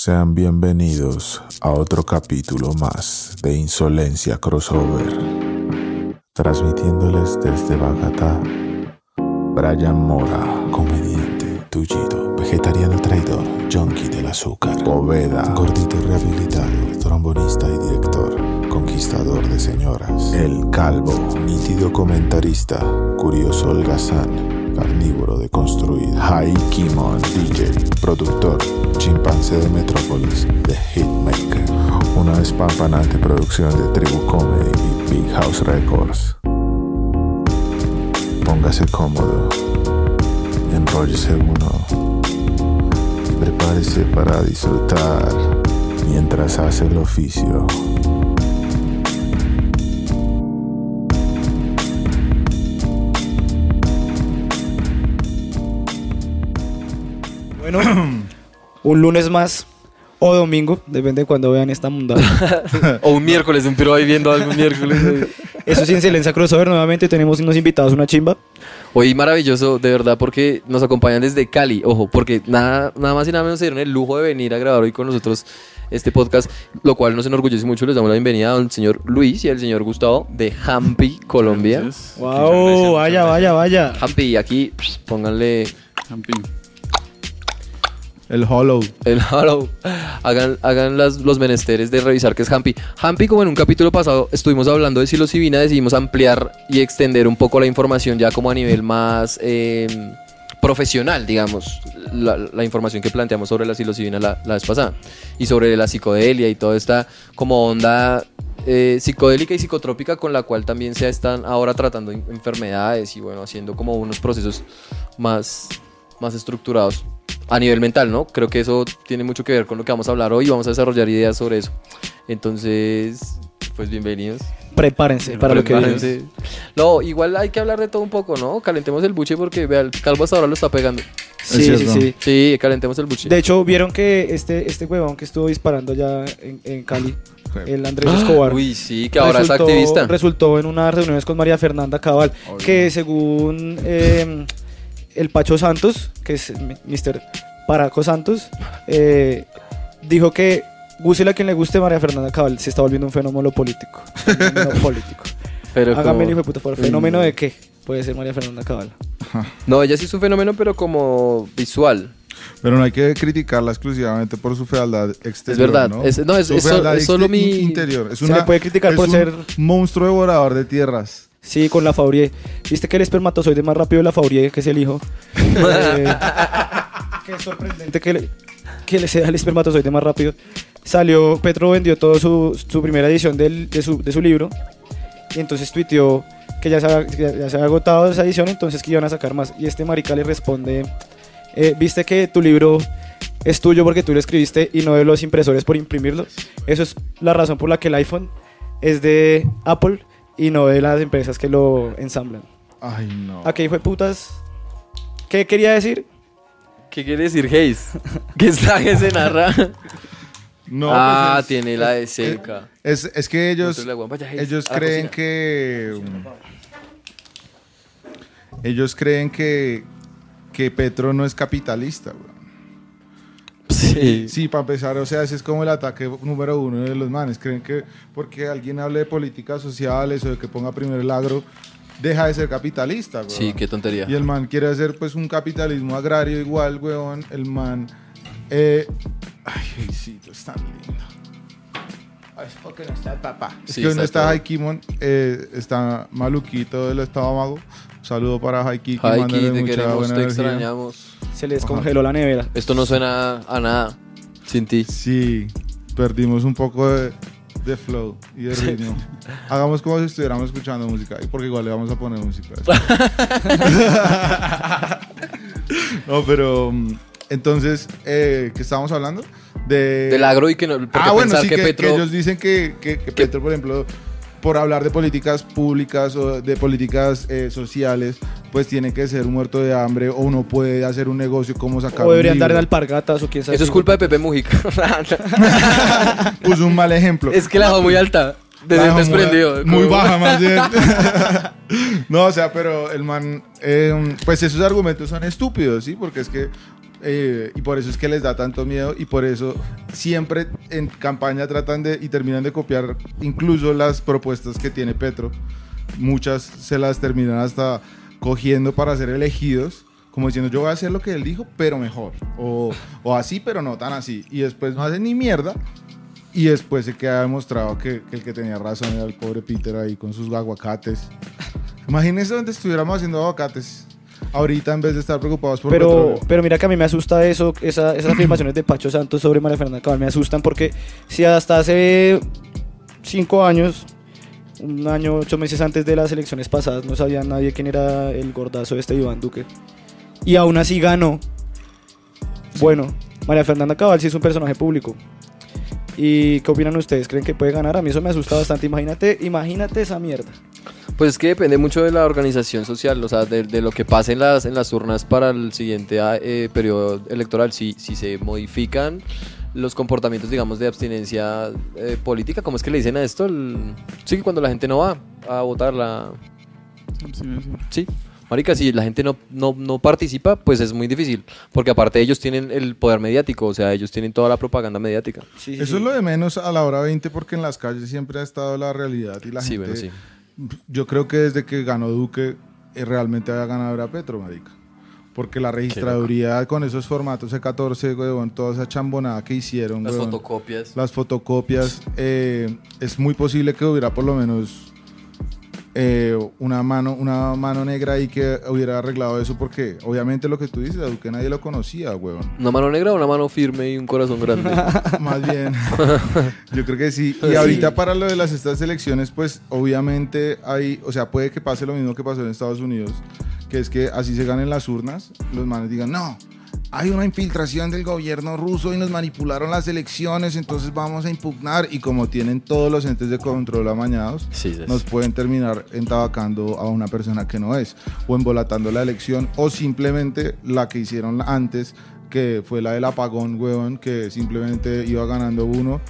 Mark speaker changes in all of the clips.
Speaker 1: Sean bienvenidos a otro capítulo más de Insolencia Crossover. Transmitiéndoles desde Bogotá, Brian Mora, comediante, tullido, vegetariano traidor, junkie del azúcar, Poveda, gordito rehabilitado, trombonista y director, conquistador de señoras, El Calvo, nítido comentarista, curioso holgazán, carnívoro de construir, Haikimon DJ, productor, chimpancé de Metrópolis, The Hitmaker, una espampanante producción de Tribu Comedy y Big House Records. Póngase cómodo, enróllese uno, prepárese para disfrutar mientras hace el oficio.
Speaker 2: Bueno, un lunes más o domingo, depende de cuando vean esta mundana.
Speaker 3: o un miércoles, un piro ahí viendo algún miércoles.
Speaker 2: Eso es Silencio Crossover. Nuevamente tenemos unos invitados, una chimba.
Speaker 3: Hoy maravilloso, de verdad, porque nos acompañan desde Cali. Ojo, porque nada, nada más y nada menos se dieron el lujo de venir a grabar hoy con nosotros este podcast, lo cual nos enorgullece mucho. Les damos la bienvenida al señor Luis y al señor Gustavo de Hampi, Colombia.
Speaker 2: Wow, vaya, vaya, vaya.
Speaker 3: Hampi, aquí pónganle
Speaker 4: Hampi. El Hollow.
Speaker 3: El Hollow. Hagan, hagan las, los menesteres de revisar qué es Hampi. Hampi, como en un capítulo pasado estuvimos hablando de psilocibina, decidimos ampliar y extender un poco la información ya como a nivel más eh, profesional, digamos, la, la, información que planteamos sobre la psilocibina la, la, vez pasada. Y sobre la psicodelia y toda esta como onda eh, psicodélica y psicotrópica con la cual también se están ahora tratando enfermedades y bueno, haciendo como unos procesos más, más estructurados a nivel mental, ¿no? Creo que eso tiene mucho que ver con lo que vamos a hablar hoy y vamos a desarrollar ideas sobre eso. Entonces, pues bienvenidos.
Speaker 2: Prepárense para
Speaker 3: Prepárense.
Speaker 2: lo que viene.
Speaker 3: No, igual hay que hablar de todo un poco, ¿no? Calentemos el buche porque vea, el calvo hasta ahora lo está pegando.
Speaker 2: Sí, sí, sí.
Speaker 3: Sí, calentemos el buche.
Speaker 2: De hecho, vieron que este, este huevón que estuvo disparando ya en, en Cali, el Andrés Escobar.
Speaker 3: Uy, sí, que ahora es
Speaker 2: resultó-
Speaker 3: activista.
Speaker 2: Resultó en unas reuniones con María Fernanda Cabal,
Speaker 4: Obvio.
Speaker 2: que según eh, el Pacho Santos, que es Mr. Paraco Santos, eh, dijo que guste a quien le guste María Fernanda Cabal, se está volviendo un fenómeno político. Fenómeno político.
Speaker 3: Pero
Speaker 2: Hágame
Speaker 3: como-
Speaker 2: el hijo de puta, por ¿fenómeno de qué? Puede ser María Fernanda Cabal.
Speaker 3: No, ella sí es un fenómeno, pero como visual.
Speaker 4: Pero no hay que criticarla exclusivamente por su fealdad exterior.
Speaker 3: Es verdad,
Speaker 4: ¿no?
Speaker 3: es- no, es-
Speaker 4: Su
Speaker 3: es so- es solo mi-
Speaker 4: interior. Es
Speaker 2: Se
Speaker 4: una-
Speaker 2: le puede criticar
Speaker 4: es
Speaker 2: por
Speaker 4: un
Speaker 2: ser-
Speaker 4: monstruo devorador de tierras.
Speaker 2: Sí, con la Faurie. ¿Viste que el espermatozoide más rápido de la Faurie, que es el hijo? Eh, que es sorprendente que le, que le sea el espermatozoide más rápido. Salió, Petro vendió toda su, su primera edición del- de, su, de su libro. Y entonces tuiteó que ya se, ya, ya se había agotado esa edición, entonces que iban a sacar más. Y este marica le responde, eh, ¿viste que tu libro es tuyo porque tú lo escribiste y no de los impresores por imprimirlo? Eso es la razón por la que el iPhone es de Apple y no de las empresas que lo ensamblan.
Speaker 4: Ay, no.
Speaker 2: ¿A qué fue putas? ¿Qué quería decir?
Speaker 3: ¿Qué quiere decir Hayes? ¿Qué está que se narra?
Speaker 4: No,
Speaker 3: ah,
Speaker 4: pues es-
Speaker 3: tiene la de cerca.
Speaker 4: Es, es que ellos,
Speaker 3: vaya, Hayes,
Speaker 4: ellos
Speaker 3: a la
Speaker 4: creen que... Ellos creen que, que Petro no es capitalista, güey.
Speaker 3: Sí.
Speaker 4: Sí, para empezar, o sea, ese es como el ataque número uno de los manes. Creen que porque alguien hable de políticas sociales o de que ponga primero el agro, deja de ser capitalista, güey.
Speaker 3: Sí, qué tontería.
Speaker 4: Y el man quiere hacer pues un capitalismo agrario igual, weón. El man... Eh, ay, Jesucito, es tan lindo. Es porque no está el papá. Es
Speaker 3: Sí,
Speaker 4: que hoy no
Speaker 3: está.
Speaker 4: Haikimon, eh, está maluquito del estómago. Un saludo para Haiki,
Speaker 3: Haiki, te queremos,
Speaker 4: buena
Speaker 3: te
Speaker 4: energía.
Speaker 3: extrañamos.
Speaker 2: Se le descongeló la nevera.
Speaker 3: Esto no suena a nada sin ti.
Speaker 4: Sí, perdimos un poco de, de flow y de ritmo. Hagamos como si estuviéramos escuchando música, y porque igual le vamos a poner música. no, pero mm, entonces, eh, ¿qué estábamos hablando? De,
Speaker 3: Del agro y que no.
Speaker 4: Ah, bueno, sí,
Speaker 3: que,
Speaker 4: que,
Speaker 3: Petro.
Speaker 4: que ellos dicen que, que- que Petro, por ejemplo, por hablar de políticas públicas o de políticas eh, sociales, pues tiene que ser un muerto de hambre o uno puede hacer un negocio como sacar
Speaker 2: O deberían dar en
Speaker 4: libro.
Speaker 2: alpargatas o quién sabe.
Speaker 3: Eso es culpa de Pepe Mujica.
Speaker 4: Puso un mal ejemplo.
Speaker 3: es que la dejó muy alta. Desde desprendido.
Speaker 4: Muy, baja, más bien. no, o sea, pero el man. eh, pues esos argumentos son estúpidos, ¿sí? Porque es que eh, y por eso es que les da tanto miedo y por eso siempre en campaña tratan de y terminan de copiar incluso las propuestas que tiene Petro. Muchas se las terminan hasta cogiendo para ser elegidos, como diciendo yo voy a hacer lo que él dijo, pero mejor. O, o así, pero no tan así. Y después no hacen ni mierda. Y después se queda demostrado que, que el que tenía razón era el pobre Peter ahí con sus aguacates. Imagínense donde estuviéramos haciendo aguacates. Ahorita en vez de estar preocupados por
Speaker 2: Pero,
Speaker 4: petróleo.
Speaker 2: pero mira que a mí me asusta eso, esa- esas afirmaciones de Pacho Santos sobre María Fernanda Cabal me asustan porque si hasta hace cinco años, un año, ocho meses antes de las elecciones pasadas, no sabía nadie quién era el gordazo de este Iván Duque. Y aún así ganó. Bueno, María Fernanda Cabal sí es un personaje público. ¿Y qué opinan ustedes? ¿Creen que puede ganar? A mí eso me asusta bastante. Imagínate, imagínate esa mierda.
Speaker 3: Pues es que depende mucho de la organización social, o sea, de, de lo que pase en las, en las urnas para el siguiente ah, eh, periodo electoral. Si, si se modifican los comportamientos, digamos, de abstinencia eh, política, ¿cómo es que le dicen a esto? El- sí, que cuando la gente no va a votar, la... Sí. Marica, si la gente no, no, no participa, pues es muy difícil, porque aparte ellos tienen el poder mediático, o sea, ellos tienen toda la propaganda mediática.
Speaker 2: Sí, sí,
Speaker 4: Eso
Speaker 2: sí.
Speaker 4: es lo de menos a la hora 20 porque en las calles siempre ha estado la realidad y la
Speaker 3: Sí,
Speaker 4: gente...
Speaker 3: bueno, sí.
Speaker 4: Yo creo que desde que ganó Duque eh, realmente había ganado era Petro, marica. Porque la registraduría con esos formatos C14, weón, toda esa chambonada que hicieron,
Speaker 3: Las
Speaker 4: weón,
Speaker 3: fotocopias.
Speaker 4: las fotocopias, eh, es muy posible que hubiera por lo menos eh, una mano una mano negra ahí que hubiera arreglado eso porque obviamente lo que tú dices, a Duque nadie lo conocía, weón.
Speaker 3: Una mano negra, una mano firme y un corazón grande.
Speaker 4: Más bien, yo creo que sí. Y ahorita para lo de las estas elecciones, pues obviamente hay, o sea, puede que pase lo mismo que pasó en Estados Unidos, que es que así se ganen las urnas, los manes digan, no, hay una infiltración del gobierno ruso y nos manipularon las elecciones, entonces vamos a impugnar. Y como tienen todos los entes de control amañados,
Speaker 3: Sí, sí,
Speaker 4: nos pueden terminar entabacando a una persona que no es, o embolatando la elección, o simplemente la que hicieron antes, que fue la del apagón, huevón, que simplemente iba ganando uno,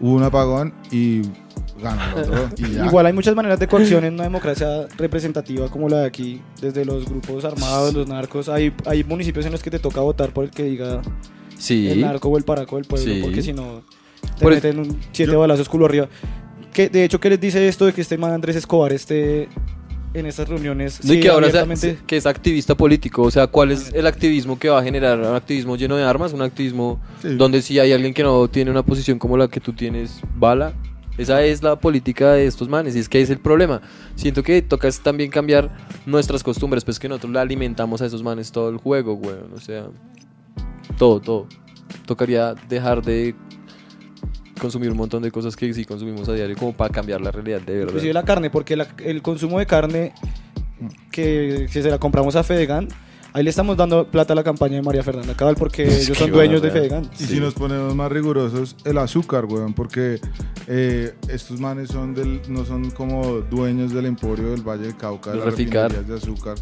Speaker 4: hubo un apagón y ganó el otro. Y ya.
Speaker 2: Igual hay muchas maneras de coacción en una democracia representativa como la de aquí, desde los grupos armados, los narcos. Hay, hay municipios en los que te toca votar por el que diga
Speaker 3: Sí.
Speaker 2: el narco o el paraco del pueblo,
Speaker 3: Sí.
Speaker 2: porque si no te
Speaker 3: Por el-
Speaker 2: meten un siete
Speaker 4: Yo-
Speaker 2: balazos culo arriba. Que, de hecho, ¿qué les dice esto de que este man Andrés Escobar esté en estas reuniones?
Speaker 3: No, y
Speaker 2: Sí,
Speaker 3: que ahora sea- que es activista político, o sea, ¿cuál es el activismo que va a generar? ¿Un activismo lleno de armas? ¿Un activismo
Speaker 4: Sí.
Speaker 3: donde si hay alguien que no tiene una posición como la que tú tienes, bala? Esa es la política de estos manes y es que es el problema. Siento que toca también cambiar nuestras costumbres, pues que nosotros le alimentamos a esos manes todo el juego, weón, o sea, todo, todo. Tocaría dejar de consumir un montón de cosas que sí consumimos a diario como para cambiar la realidad de verdad.
Speaker 2: Inclusive la carne, porque la- el consumo de carne que si se la compramos a Fedegan, ahí le estamos dando plata a la campaña de María Fernanda Cabal porque ellos son dueños de. Fedegan.
Speaker 4: Y si nos ponemos más rigurosos, el azúcar, weón, porque eh, estos manes son del, no son como dueños del emporio del Valle del Cauca, de
Speaker 3: Los
Speaker 4: las refinerías de azúcar.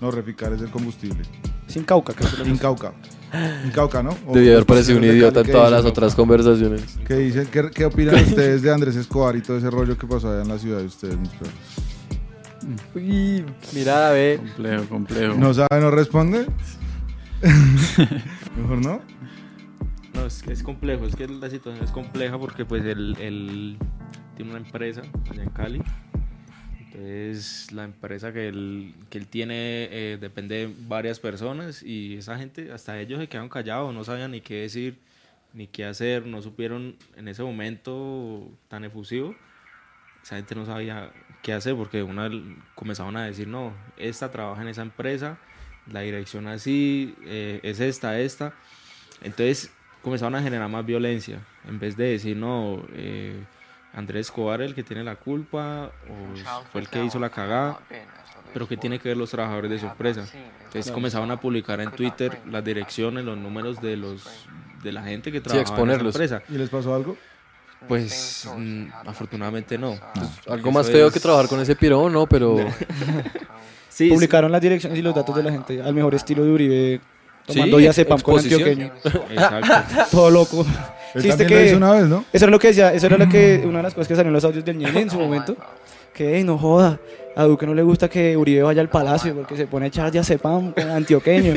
Speaker 4: No, Reficar es el combustible.
Speaker 2: Sin cauca, creo que lo
Speaker 4: Incauca. Incauca, ¿no? O
Speaker 3: Debí haber
Speaker 4: los
Speaker 3: parecido un idiota en todas las
Speaker 4: ¿no?
Speaker 3: otras conversaciones.
Speaker 4: ¿Qué, dicen? ¿Qué, qué opinan ustedes de Andrés Escobar y todo ese rollo que pasó allá en la ciudad de ustedes, mis perros?
Speaker 3: Uy, mira, ve.
Speaker 5: Complejo, complejo.
Speaker 4: ¿No sabe, no responde? Mejor no.
Speaker 6: No, es, es complejo, es que la situación es compleja porque pues él, él tiene una empresa allá en Cali. Entonces la empresa que él, que él tiene eh, depende de varias personas y esa gente, hasta ellos se quedaron callados, no sabían ni qué decir, ni qué hacer, no supieron en ese momento tan efusivo. Esa gente no sabía qué hacer porque una comenzaron a decir, no, esta trabaja en esa empresa, la dirección así, eh, es esta, esta. Entonces comenzaron a generar más violencia. En vez de decir, no, eh, Andrés Escobar el que tiene la culpa, o fue el que hizo la cagada, pero ¿qué tiene que ver los trabajadores de su empresa? Entonces comenzaron a publicar en Twitter las direcciones, los números de los de la gente que trabaja en esa
Speaker 3: exponerlos.
Speaker 6: empresa.
Speaker 4: ¿Y les pasó algo?
Speaker 6: Pues mm, afortunadamente no.
Speaker 3: Algo
Speaker 6: Eso
Speaker 3: más feo
Speaker 6: es-
Speaker 3: que trabajar con ese pirón, ¿no? Pero
Speaker 6: Sí,
Speaker 2: Publicaron las direcciones y los datos de la gente al mejor estilo de Uribe, tomando
Speaker 3: Sí,
Speaker 2: ya sepam con antioqueño.
Speaker 6: sí, exacto.
Speaker 2: Todo loco.
Speaker 4: Él
Speaker 2: Sí,
Speaker 4: lo
Speaker 2: que-
Speaker 4: hizo una vez, ¿no?
Speaker 2: Eso era lo que decía, eso era lo que, una de las cosas que salió en los audios del Ñene en su momento, que "Ey, no joda. A Duque no le gusta que Uribe vaya al palacio porque se pone a echar diazepam con antioqueño.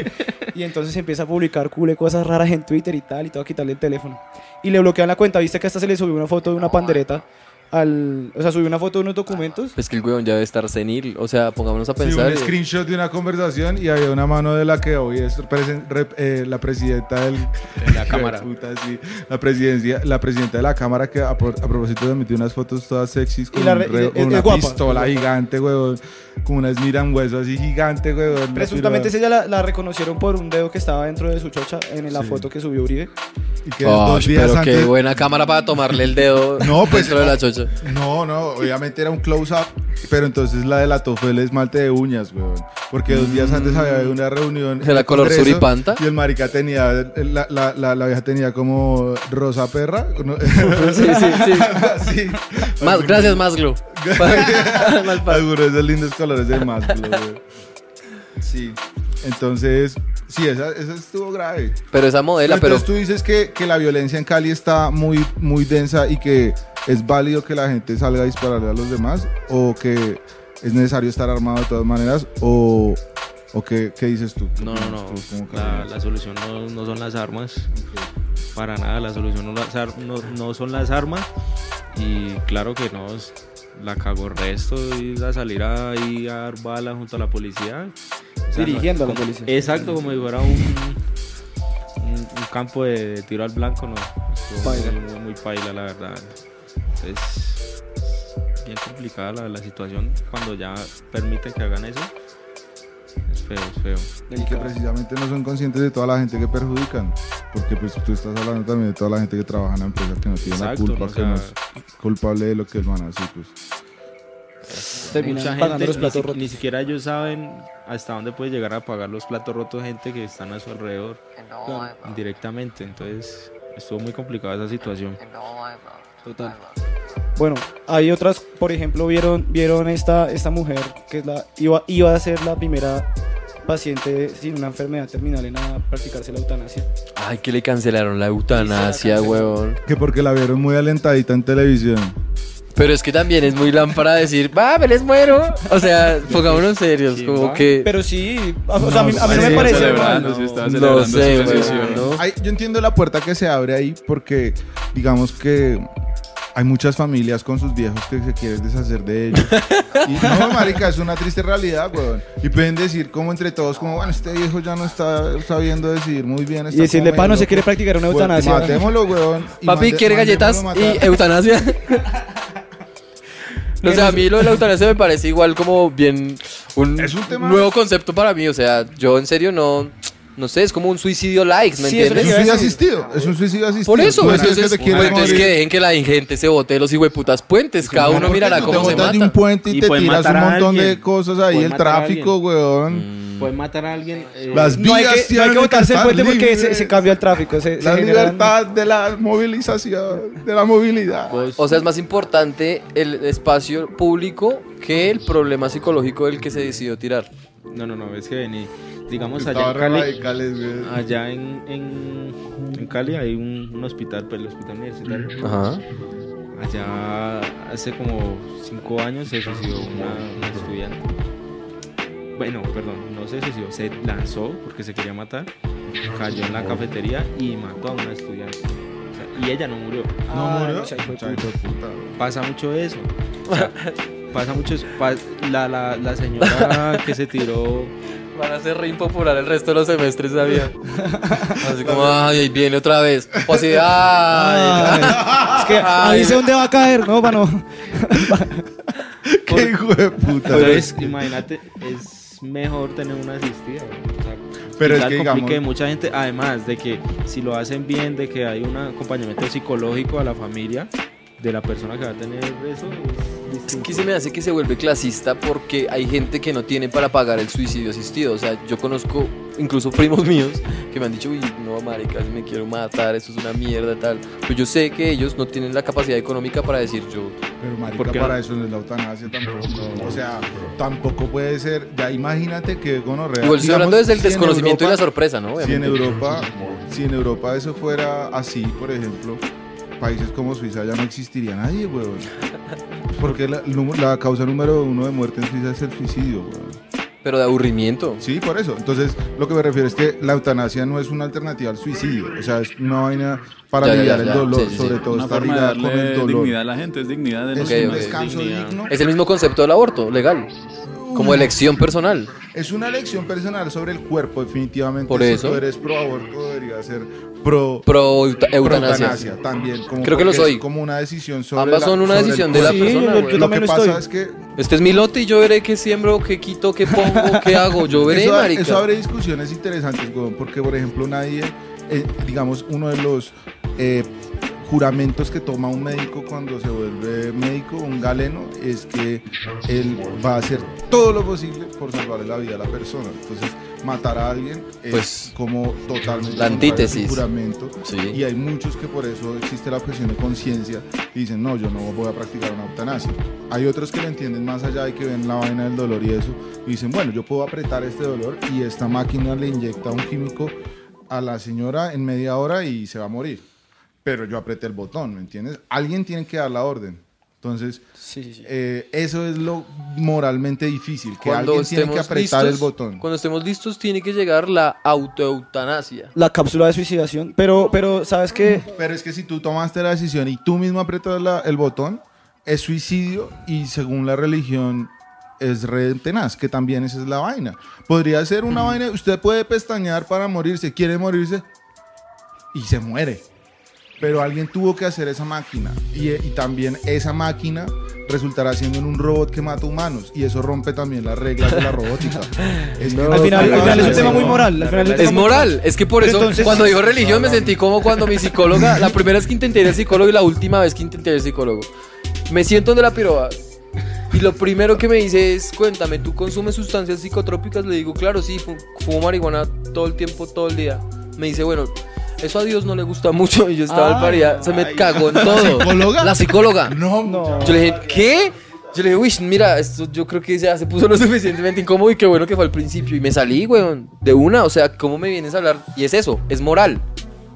Speaker 2: y entonces empieza a publicar cule cosas raras en Twitter y tal, y todo a quitarle el teléfono. Y le bloquean la cuenta. Viste que hasta se le subió una foto de una pandereta al. O sea, subió una foto de unos documentos.
Speaker 3: Es que el weón ya debe estar senil. O sea, pongámonos a
Speaker 4: Sí,
Speaker 3: pensar.
Speaker 4: un screenshot de una conversación y había una mano de la que hoy es presen- rep- eh, la presidenta del,
Speaker 6: De la cámara.
Speaker 4: Puta, sí. la presidencia, la presidenta de la cámara que a, a propósito metió unas fotos todas sexys con,
Speaker 2: Y la
Speaker 4: un
Speaker 2: re- es-
Speaker 4: con
Speaker 2: es
Speaker 4: una
Speaker 2: guapa.
Speaker 4: pistola gigante, huevón, con una esmiran hueso así gigante, huevón.
Speaker 2: Presuntamente ella la, la reconocieron por un dedo que estaba dentro de su chocha en la
Speaker 4: Sí.
Speaker 2: foto que subió Uribe.
Speaker 4: Y que
Speaker 3: Oh,
Speaker 4: dos días
Speaker 3: pero qué
Speaker 4: antes-
Speaker 3: buena cámara para tomarle el dedo
Speaker 4: No, pues,
Speaker 3: dentro de la chocha.
Speaker 4: No, no, obviamente era un close-up, pero entonces la delató fue el esmalte de uñas, weón. Porque dos días antes había habido una reunión.
Speaker 3: ¿Era
Speaker 4: en el
Speaker 3: color suripanta?
Speaker 4: Y el marica tenía, la, la, la, la vieja tenía como rosa perra. ¿no?
Speaker 3: Sí, sí, sí.
Speaker 4: Sí.
Speaker 3: Más, gracias, Maslow.
Speaker 4: Algunos de esos lindos colores de más, weón. Sí. Entonces, sí, esa, esa estuvo grave.
Speaker 3: Pero esa modela, pero
Speaker 4: Entonces tú dices que, que la violencia en Cali está muy, muy densa y que es válido que la gente salga a dispararle a los demás o que es necesario estar armado de todas maneras o, o qué, qué dices tú?
Speaker 6: No, no, no.
Speaker 4: Tú
Speaker 6: La, solución no, no son las armas. Para nada, la solución no, no, no son las armas. Y claro que no, la cagó el resto y a salir ahí a dar balas junto a la policía. O sea,
Speaker 2: Dirigiendo a la policía.
Speaker 6: Exacto, como si fuera un, un, un campo de tiro al blanco, no.
Speaker 2: Paila.
Speaker 6: Muy, muy paila, la verdad. Entonces, bien complicada la, la situación cuando ya permiten que hagan eso. Es feo, es feo.
Speaker 4: Y que precisamente no son conscientes de toda la gente que perjudican. Porque pues tú estás hablando también de toda la gente que trabaja en la empresa que no tiene
Speaker 6: Exacto,
Speaker 4: la culpa,
Speaker 6: ¿no? O
Speaker 4: que no es culpable de lo que el man hace. Pues.
Speaker 2: Terminan
Speaker 6: Mucha
Speaker 2: pagando
Speaker 6: gente
Speaker 2: los
Speaker 6: ni,
Speaker 2: platos
Speaker 6: si-
Speaker 2: rotos.
Speaker 6: ni siquiera ellos saben hasta dónde puede llegar a pagar los platos rotos gente que están a su alrededor indirectamente. Entonces estuvo muy complicada esa situación.
Speaker 2: Total. Bueno, hay otras, por ejemplo, vieron, vieron esta, esta mujer que es la, iba, iba a ser la primera paciente sin una enfermedad terminal en a practicarse la eutanasia.
Speaker 3: Ay, que le cancelaron la eutanasia,
Speaker 2: canceló.
Speaker 3: huevón.
Speaker 4: Que porque la vieron muy alentadita en televisión.
Speaker 3: Pero es que también es muy lámpara decir, va, me les muero. O sea, pongámonos serios,
Speaker 6: Sí,
Speaker 3: como
Speaker 6: va.
Speaker 3: que.
Speaker 2: Pero sí, o sea, a mí, a mí no
Speaker 4: sí,
Speaker 2: me parece
Speaker 5: celebrando,
Speaker 2: mal.
Speaker 5: sí, estaba
Speaker 3: No sé. ¿no?
Speaker 4: Ay, yo entiendo la puerta que se abre ahí porque digamos que hay muchas familias con sus viejos que se quieren deshacer de ellos. Y no, marica, es una triste realidad, weón. Y pueden decir como entre todos, como, bueno, este viejo ya no está sabiendo decidir muy bien.
Speaker 2: Y
Speaker 4: está
Speaker 2: decirle,
Speaker 4: como
Speaker 2: pa, no
Speaker 4: medio
Speaker 2: se quiere
Speaker 4: loco".
Speaker 2: practicar una eutanasia.
Speaker 4: Matémoslo, weón. y
Speaker 3: Papi,
Speaker 4: mande-
Speaker 3: ¿quiere galletas y eutanasia? No sé, a mí lo de la eutanasia me parece igual como bien un,
Speaker 4: Es un tema-
Speaker 3: nuevo concepto para mí. O sea, yo en serio no, no sé, es como un suicidio likes, ¿me
Speaker 2: Sí, eso
Speaker 4: Es
Speaker 3: entiendes?
Speaker 4: un suicidio asistido. Es un suicidio asistido.
Speaker 3: Por eso, entonces,
Speaker 4: que te
Speaker 3: pues, entonces que dejen que la gente se bote los hijueputas puentes. Cada uno
Speaker 4: ¿Por qué
Speaker 3: mirará
Speaker 4: no
Speaker 3: cómo
Speaker 4: te
Speaker 3: se
Speaker 4: botas de un
Speaker 3: mata.
Speaker 4: puente y,
Speaker 6: Y
Speaker 4: te tiras un montón de cosas ahí, el tráfico, weón.
Speaker 6: Pueden matar a alguien. eh,
Speaker 4: Las
Speaker 2: No hay
Speaker 4: vías
Speaker 2: que, no hay
Speaker 4: tienen
Speaker 2: que botarse el puente porque se, se cambia el tráfico. Se, se
Speaker 4: La
Speaker 2: generan-
Speaker 4: libertad de la movilización, de la movilidad.
Speaker 6: vos-
Speaker 3: O sea, es más importante el espacio público que el problema psicológico del que se decidió tirar.
Speaker 6: no, no, no, es que vení. Digamos allá en Cali. Allá en, en, en Cali hay un, un hospital, pues el hospital universitario.
Speaker 3: Ajá.
Speaker 6: Allá hace como cinco años se suicidó una, una estudiante. Bueno, perdón, no se suicidó, se lanzó porque se quería matar, cayó en la cafetería y mató a una estudiante. O sea, y ella no murió.
Speaker 4: No
Speaker 2: Ah,
Speaker 4: murió.
Speaker 6: Pasa mucho eso. O sea, pasa mucho eso. Pa- la, la, la señora que se tiró
Speaker 3: Van a ser re impopular el resto de los semestres, sabía. Así como, ay, ahí viene otra vez. O así, ay.
Speaker 2: Ay, es que ahí sé dónde va a caer, ¿no? Para no.
Speaker 4: Qué hijo de puta.
Speaker 6: Entonces, imagínate, es mejor tener una asistida. güey. O sea,
Speaker 4: Pero es que, digamos-
Speaker 6: mucha gente, además de que si lo hacen bien, de que hay un acompañamiento psicológico a la familia de la persona que va a tener eso, es
Speaker 3: que se me hace que se vuelve clasista porque hay gente que no tiene para pagar el suicidio asistido. O sea, yo conozco incluso primos míos que me han dicho, uy, no, marica, si me quiero matar, eso es una mierda, tal. Pero yo sé que ellos no tienen la capacidad económica para decir yo.
Speaker 4: Pero marica,
Speaker 6: ¿Por qué
Speaker 4: para
Speaker 6: no?
Speaker 4: eso no es la eutanasia tampoco. O sea, tampoco puede ser. Ya imagínate que gonorrea.
Speaker 3: Igual estoy hablando desde el
Speaker 4: si en
Speaker 3: desconocimiento y la
Speaker 4: Europa-
Speaker 3: sorpresa, ¿no?
Speaker 4: Si en. Europa, si en Europa eso fuera así, por ejemplo, países como Suiza ya no existiría nadie, weón. Porque la, la causa número uno de muerte en Suiza es el suicidio, weón.
Speaker 3: Pero de aburrimiento.
Speaker 4: Sí, por eso. Entonces, lo que me refiero es que la eutanasia no es una alternativa al suicidio. O sea, es una vaina para
Speaker 3: Ya,
Speaker 4: aliviar
Speaker 3: ya,
Speaker 4: el dolor,
Speaker 3: Sí, sí,
Speaker 4: sobre
Speaker 3: sí.
Speaker 4: todo
Speaker 5: Una
Speaker 4: está
Speaker 5: forma de
Speaker 4: ligada con el dolor.
Speaker 5: dignidad a la gente, es dignidad de
Speaker 4: Es
Speaker 5: no
Speaker 3: Ok,
Speaker 4: un descanso
Speaker 6: Dignidad.
Speaker 4: digno.
Speaker 3: Es el mismo concepto del aborto, legal. Como elección personal.
Speaker 4: Es una elección personal sobre el cuerpo, definitivamente.
Speaker 3: Por
Speaker 4: si
Speaker 3: eso.
Speaker 4: tú eres pro aborto, debería ser pro,
Speaker 3: Pro
Speaker 4: pro
Speaker 3: eutanasia.
Speaker 4: también. Como
Speaker 3: Creo que lo soy.
Speaker 4: es como una decisión sobre
Speaker 3: Ambas
Speaker 4: la-
Speaker 3: son una decisión de la.
Speaker 2: Sí,
Speaker 3: persona.
Speaker 2: yo- yo
Speaker 4: Lo
Speaker 2: también
Speaker 4: que pasa
Speaker 2: estoy.
Speaker 4: es que
Speaker 3: Este es mi lote y yo veré qué siembro, qué quito, qué pongo, qué hago. Yo veré,
Speaker 4: eso,
Speaker 3: marica.
Speaker 4: eso abre discusiones interesantes, porque por ejemplo nadie, eh, digamos, uno de los eh, juramentos que toma un médico cuando se vuelve médico, un galeno, es que él va a hacer todo lo posible por salvarle la vida a la persona. Entonces, matar a alguien es
Speaker 3: Pues,
Speaker 4: como totalmente
Speaker 3: la antítesis.
Speaker 4: juramento.
Speaker 3: Sí.
Speaker 4: Y hay muchos que por eso existe la objeción de conciencia y dicen, no, yo no voy a practicar una eutanasia. Hay otros que lo entienden más allá y que ven la vaina del dolor y eso, y dicen, bueno, yo puedo apretar este dolor y esta máquina le inyecta un químico a la señora en media hora y se va a morir. Pero yo apreté el botón, ¿me entiendes? Alguien tiene que dar la orden. Entonces,
Speaker 2: Sí, sí, sí.
Speaker 4: eh, eso es lo moralmente difícil, que
Speaker 3: Cuando
Speaker 4: alguien tiene que apretar
Speaker 3: listos,
Speaker 4: el botón.
Speaker 3: Cuando estemos listos, tiene que llegar la autoeutanasia.
Speaker 2: La cápsula de suicidación. Pero, pero ¿sabes qué?
Speaker 4: Pero es que si tú tomaste la decisión y tú mismo apretas la- el botón, es suicidio y según la religión es re tenaz, que también esa es la vaina. Podría ser una vaina, usted puede pestañear para morirse, quiere morirse y se muere. Pero alguien tuvo que hacer esa máquina y, y también esa máquina resultará siendo en un robot que mata humanos y eso rompe también las reglas de la robótica. Es que-
Speaker 2: Al final, al final es un tema muy moral. Al final es
Speaker 3: moral, es que por eso
Speaker 2: entonces-
Speaker 3: cuando dijo religión me sentí como cuando mi psicóloga, la primera vez que intenté ir al psicólogo y la última vez que intenté ir al psicólogo. Me siento donde la piroba y lo primero que me dice es, cuéntame, ¿tú consumes sustancias psicotrópicas? Le digo, claro, sí, fu- fumo marihuana todo el tiempo, todo el día. Me dice, bueno, eso a Dios no le gusta mucho y yo estaba al paridad, se me cagó en todo.
Speaker 4: psicóloga?
Speaker 3: La psicóloga.
Speaker 4: No,
Speaker 2: No.
Speaker 3: Yo le dije, ¿qué? Yo le dije, uy, mira, esto yo creo que ya se puso lo suficientemente incómodo y qué bueno que fue al principio. Y me salí, weón, de una. O sea, ¿cómo me vienes a hablar? Y es eso, es moral.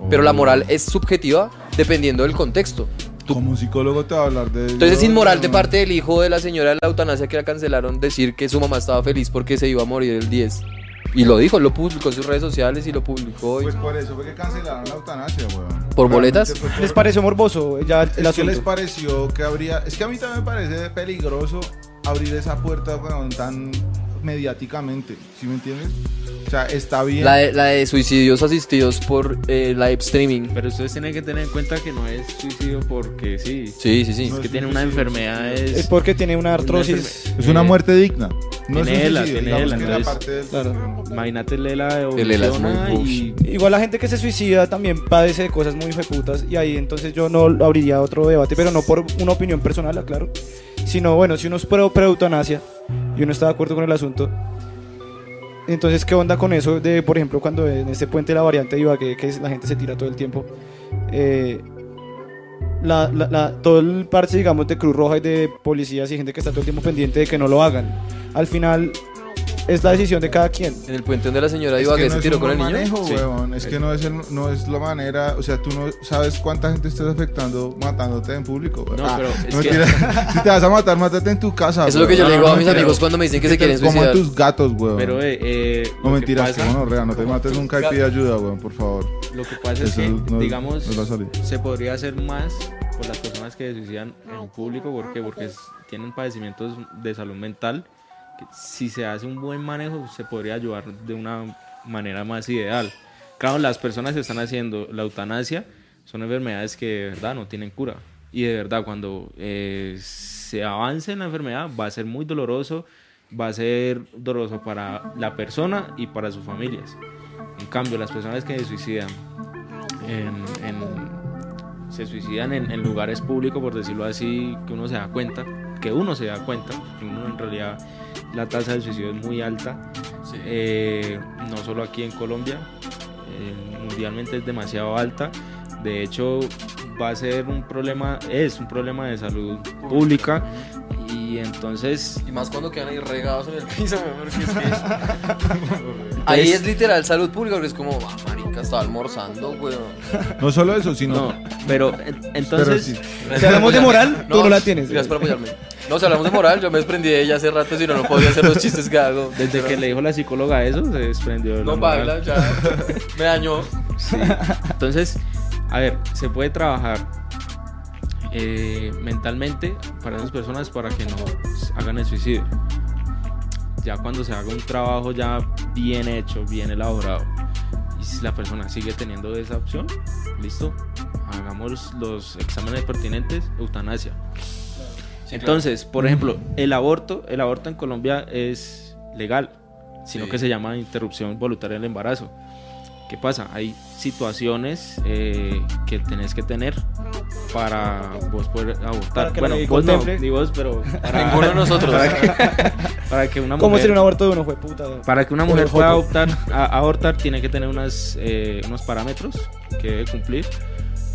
Speaker 3: Pero la moral es subjetiva dependiendo del contexto. Tú-
Speaker 4: Como psicólogo te va a hablar de...
Speaker 3: Entonces es inmoral de parte del hijo de la señora de la eutanasia que la cancelaron decir que su mamá estaba feliz porque se iba a morir el 10. Y lo dijo, lo publicó en sus redes sociales y lo publicó. y-
Speaker 4: Pues por eso fue que cancelaron la eutanasia, weón.
Speaker 3: ¿Por
Speaker 4: Realmente
Speaker 3: boletas?
Speaker 4: fue por-
Speaker 2: ¿Les pareció morboso ya el
Speaker 4: Es que les pareció que habría... Es que a mí también me parece peligroso abrir esa puerta, weón, tan mediáticamente, ¿sí me entiendes? O sea, está bien...
Speaker 3: La de, la de suicidios asistidos por eh, live streaming.
Speaker 6: Pero ustedes tienen que tener en cuenta que no es suicidio porque sí.
Speaker 3: Sí, sí, sí.
Speaker 4: No
Speaker 6: Es que tiene
Speaker 4: un
Speaker 6: una
Speaker 4: suicidio.
Speaker 6: enfermedad.
Speaker 2: Es
Speaker 6: Es,
Speaker 2: porque tiene una artrosis.
Speaker 4: Es una
Speaker 6: eh,
Speaker 4: muerte digna. No
Speaker 6: tiene ELA,
Speaker 4: suicidio,
Speaker 6: tiene ELA, entonces-
Speaker 2: Claro.
Speaker 6: Imagínate Lela de
Speaker 3: El ELA es muy
Speaker 6: y
Speaker 2: Igual la gente que se suicida también padece de cosas muy feputas y ahí entonces yo no abriría otro debate, pero no por una opinión personal, aclaro, sino bueno, si uno es pro, pro eutanasia y uno está de acuerdo con el asunto, entonces qué onda con eso de, por ejemplo, cuando en este puente de la variante iba que, que la gente se tira todo el tiempo, eh, la, la- la- todo el parche, digamos, de Cruz Roja y de policías y gente que está todo el tiempo pendiente de que no lo hagan. Al final es la decisión de cada quien.
Speaker 3: En el puente donde la señora
Speaker 4: Es
Speaker 3: Ibagué
Speaker 4: que no
Speaker 3: se tiró con el niño.
Speaker 4: manejo,
Speaker 6: Sí.
Speaker 4: weón. Es que no es, el- no es la manera, o sea, tú no sabes cuánta gente estás afectando matándote en público. weón.
Speaker 6: No,
Speaker 4: Ah,
Speaker 6: pero es
Speaker 4: no
Speaker 6: que-
Speaker 4: mentira. si te vas a matar, mátate en tu casa.
Speaker 3: Eso es lo que yo le
Speaker 6: No,
Speaker 3: digo
Speaker 6: no,
Speaker 3: a mis
Speaker 6: pero-
Speaker 3: amigos cuando me dicen que se quieren suicidar.
Speaker 4: tus gatos, weón.
Speaker 6: Pero, eh, eh,
Speaker 4: no mentiras, que
Speaker 6: pasa-
Speaker 4: gonorrea, no te mates nunca y pide ayuda, weón, por favor.
Speaker 6: Lo que pasa es que,
Speaker 4: no-
Speaker 6: digamos,
Speaker 4: no
Speaker 6: se podría hacer más por las personas que se suicidan en público. ¿Por qué? Porque tienen padecimientos de salud mental. Si se hace un buen manejo, se podría ayudar de una manera más ideal. Claro, las personas que están haciendo la eutanasia son enfermedades que de verdad no tienen cura. Y de verdad, cuando eh, se avance en la enfermedad, va a ser muy doloroso. Va a ser doloroso para la persona y para sus familias. En cambio, las personas que se suicidan se suicidan en, en lugares públicos, por decirlo así, que uno se da cuenta, que uno se da cuenta, que uno en realidad la tasa de suicidio es muy alta, eh, no solo aquí en Colombia, eh, mundialmente es demasiado alta. De hecho, va a ser un problema, es un problema de salud pública. Y entonces
Speaker 3: Y más cuando quedan ahí regados en el piso, es que- Ahí es literal salud pública, porque es como, ah, marica, estaba almorzando, weón.
Speaker 4: No solo eso, sino.
Speaker 6: No, pero en- entonces...
Speaker 4: sí.
Speaker 2: Si hablamos de moral, tú no la tienes.
Speaker 3: Gracias por apoyarme. No, si hablamos de moral, yo me desprendí de ella hace rato, si no, no podía hacer los chistes que hago.
Speaker 6: Desde que le dijo la psicóloga eso, se desprendió de la
Speaker 3: No
Speaker 6: moral.
Speaker 3: baila, ya. Me dañó.
Speaker 6: Sí. Entonces, a ver, se puede trabajar eh, mentalmente para esas personas para que no hagan el suicidio. Ya cuando se haga un trabajo ya bien hecho, bien elaborado, y si la persona sigue teniendo esa opción, listo, hagamos los exámenes pertinentes, eutanasia. Entonces, por ejemplo, el aborto, el aborto en Colombia es legal, sino
Speaker 3: Sí.
Speaker 6: que se llama interrupción voluntaria del embarazo. ¿Qué pasa? Hay situaciones eh, que tenés que tener para vos poder abortar. Bueno, vos no, ni vos, pero para,
Speaker 3: Ninguno de nosotros.
Speaker 6: para que, para que una
Speaker 2: ¿Cómo
Speaker 6: mujer,
Speaker 2: sería un aborto de uno, fue puta?
Speaker 6: para que una mujer pueda adoptar, a- abortar tiene que tener unas, eh, unos parámetros que debe cumplir.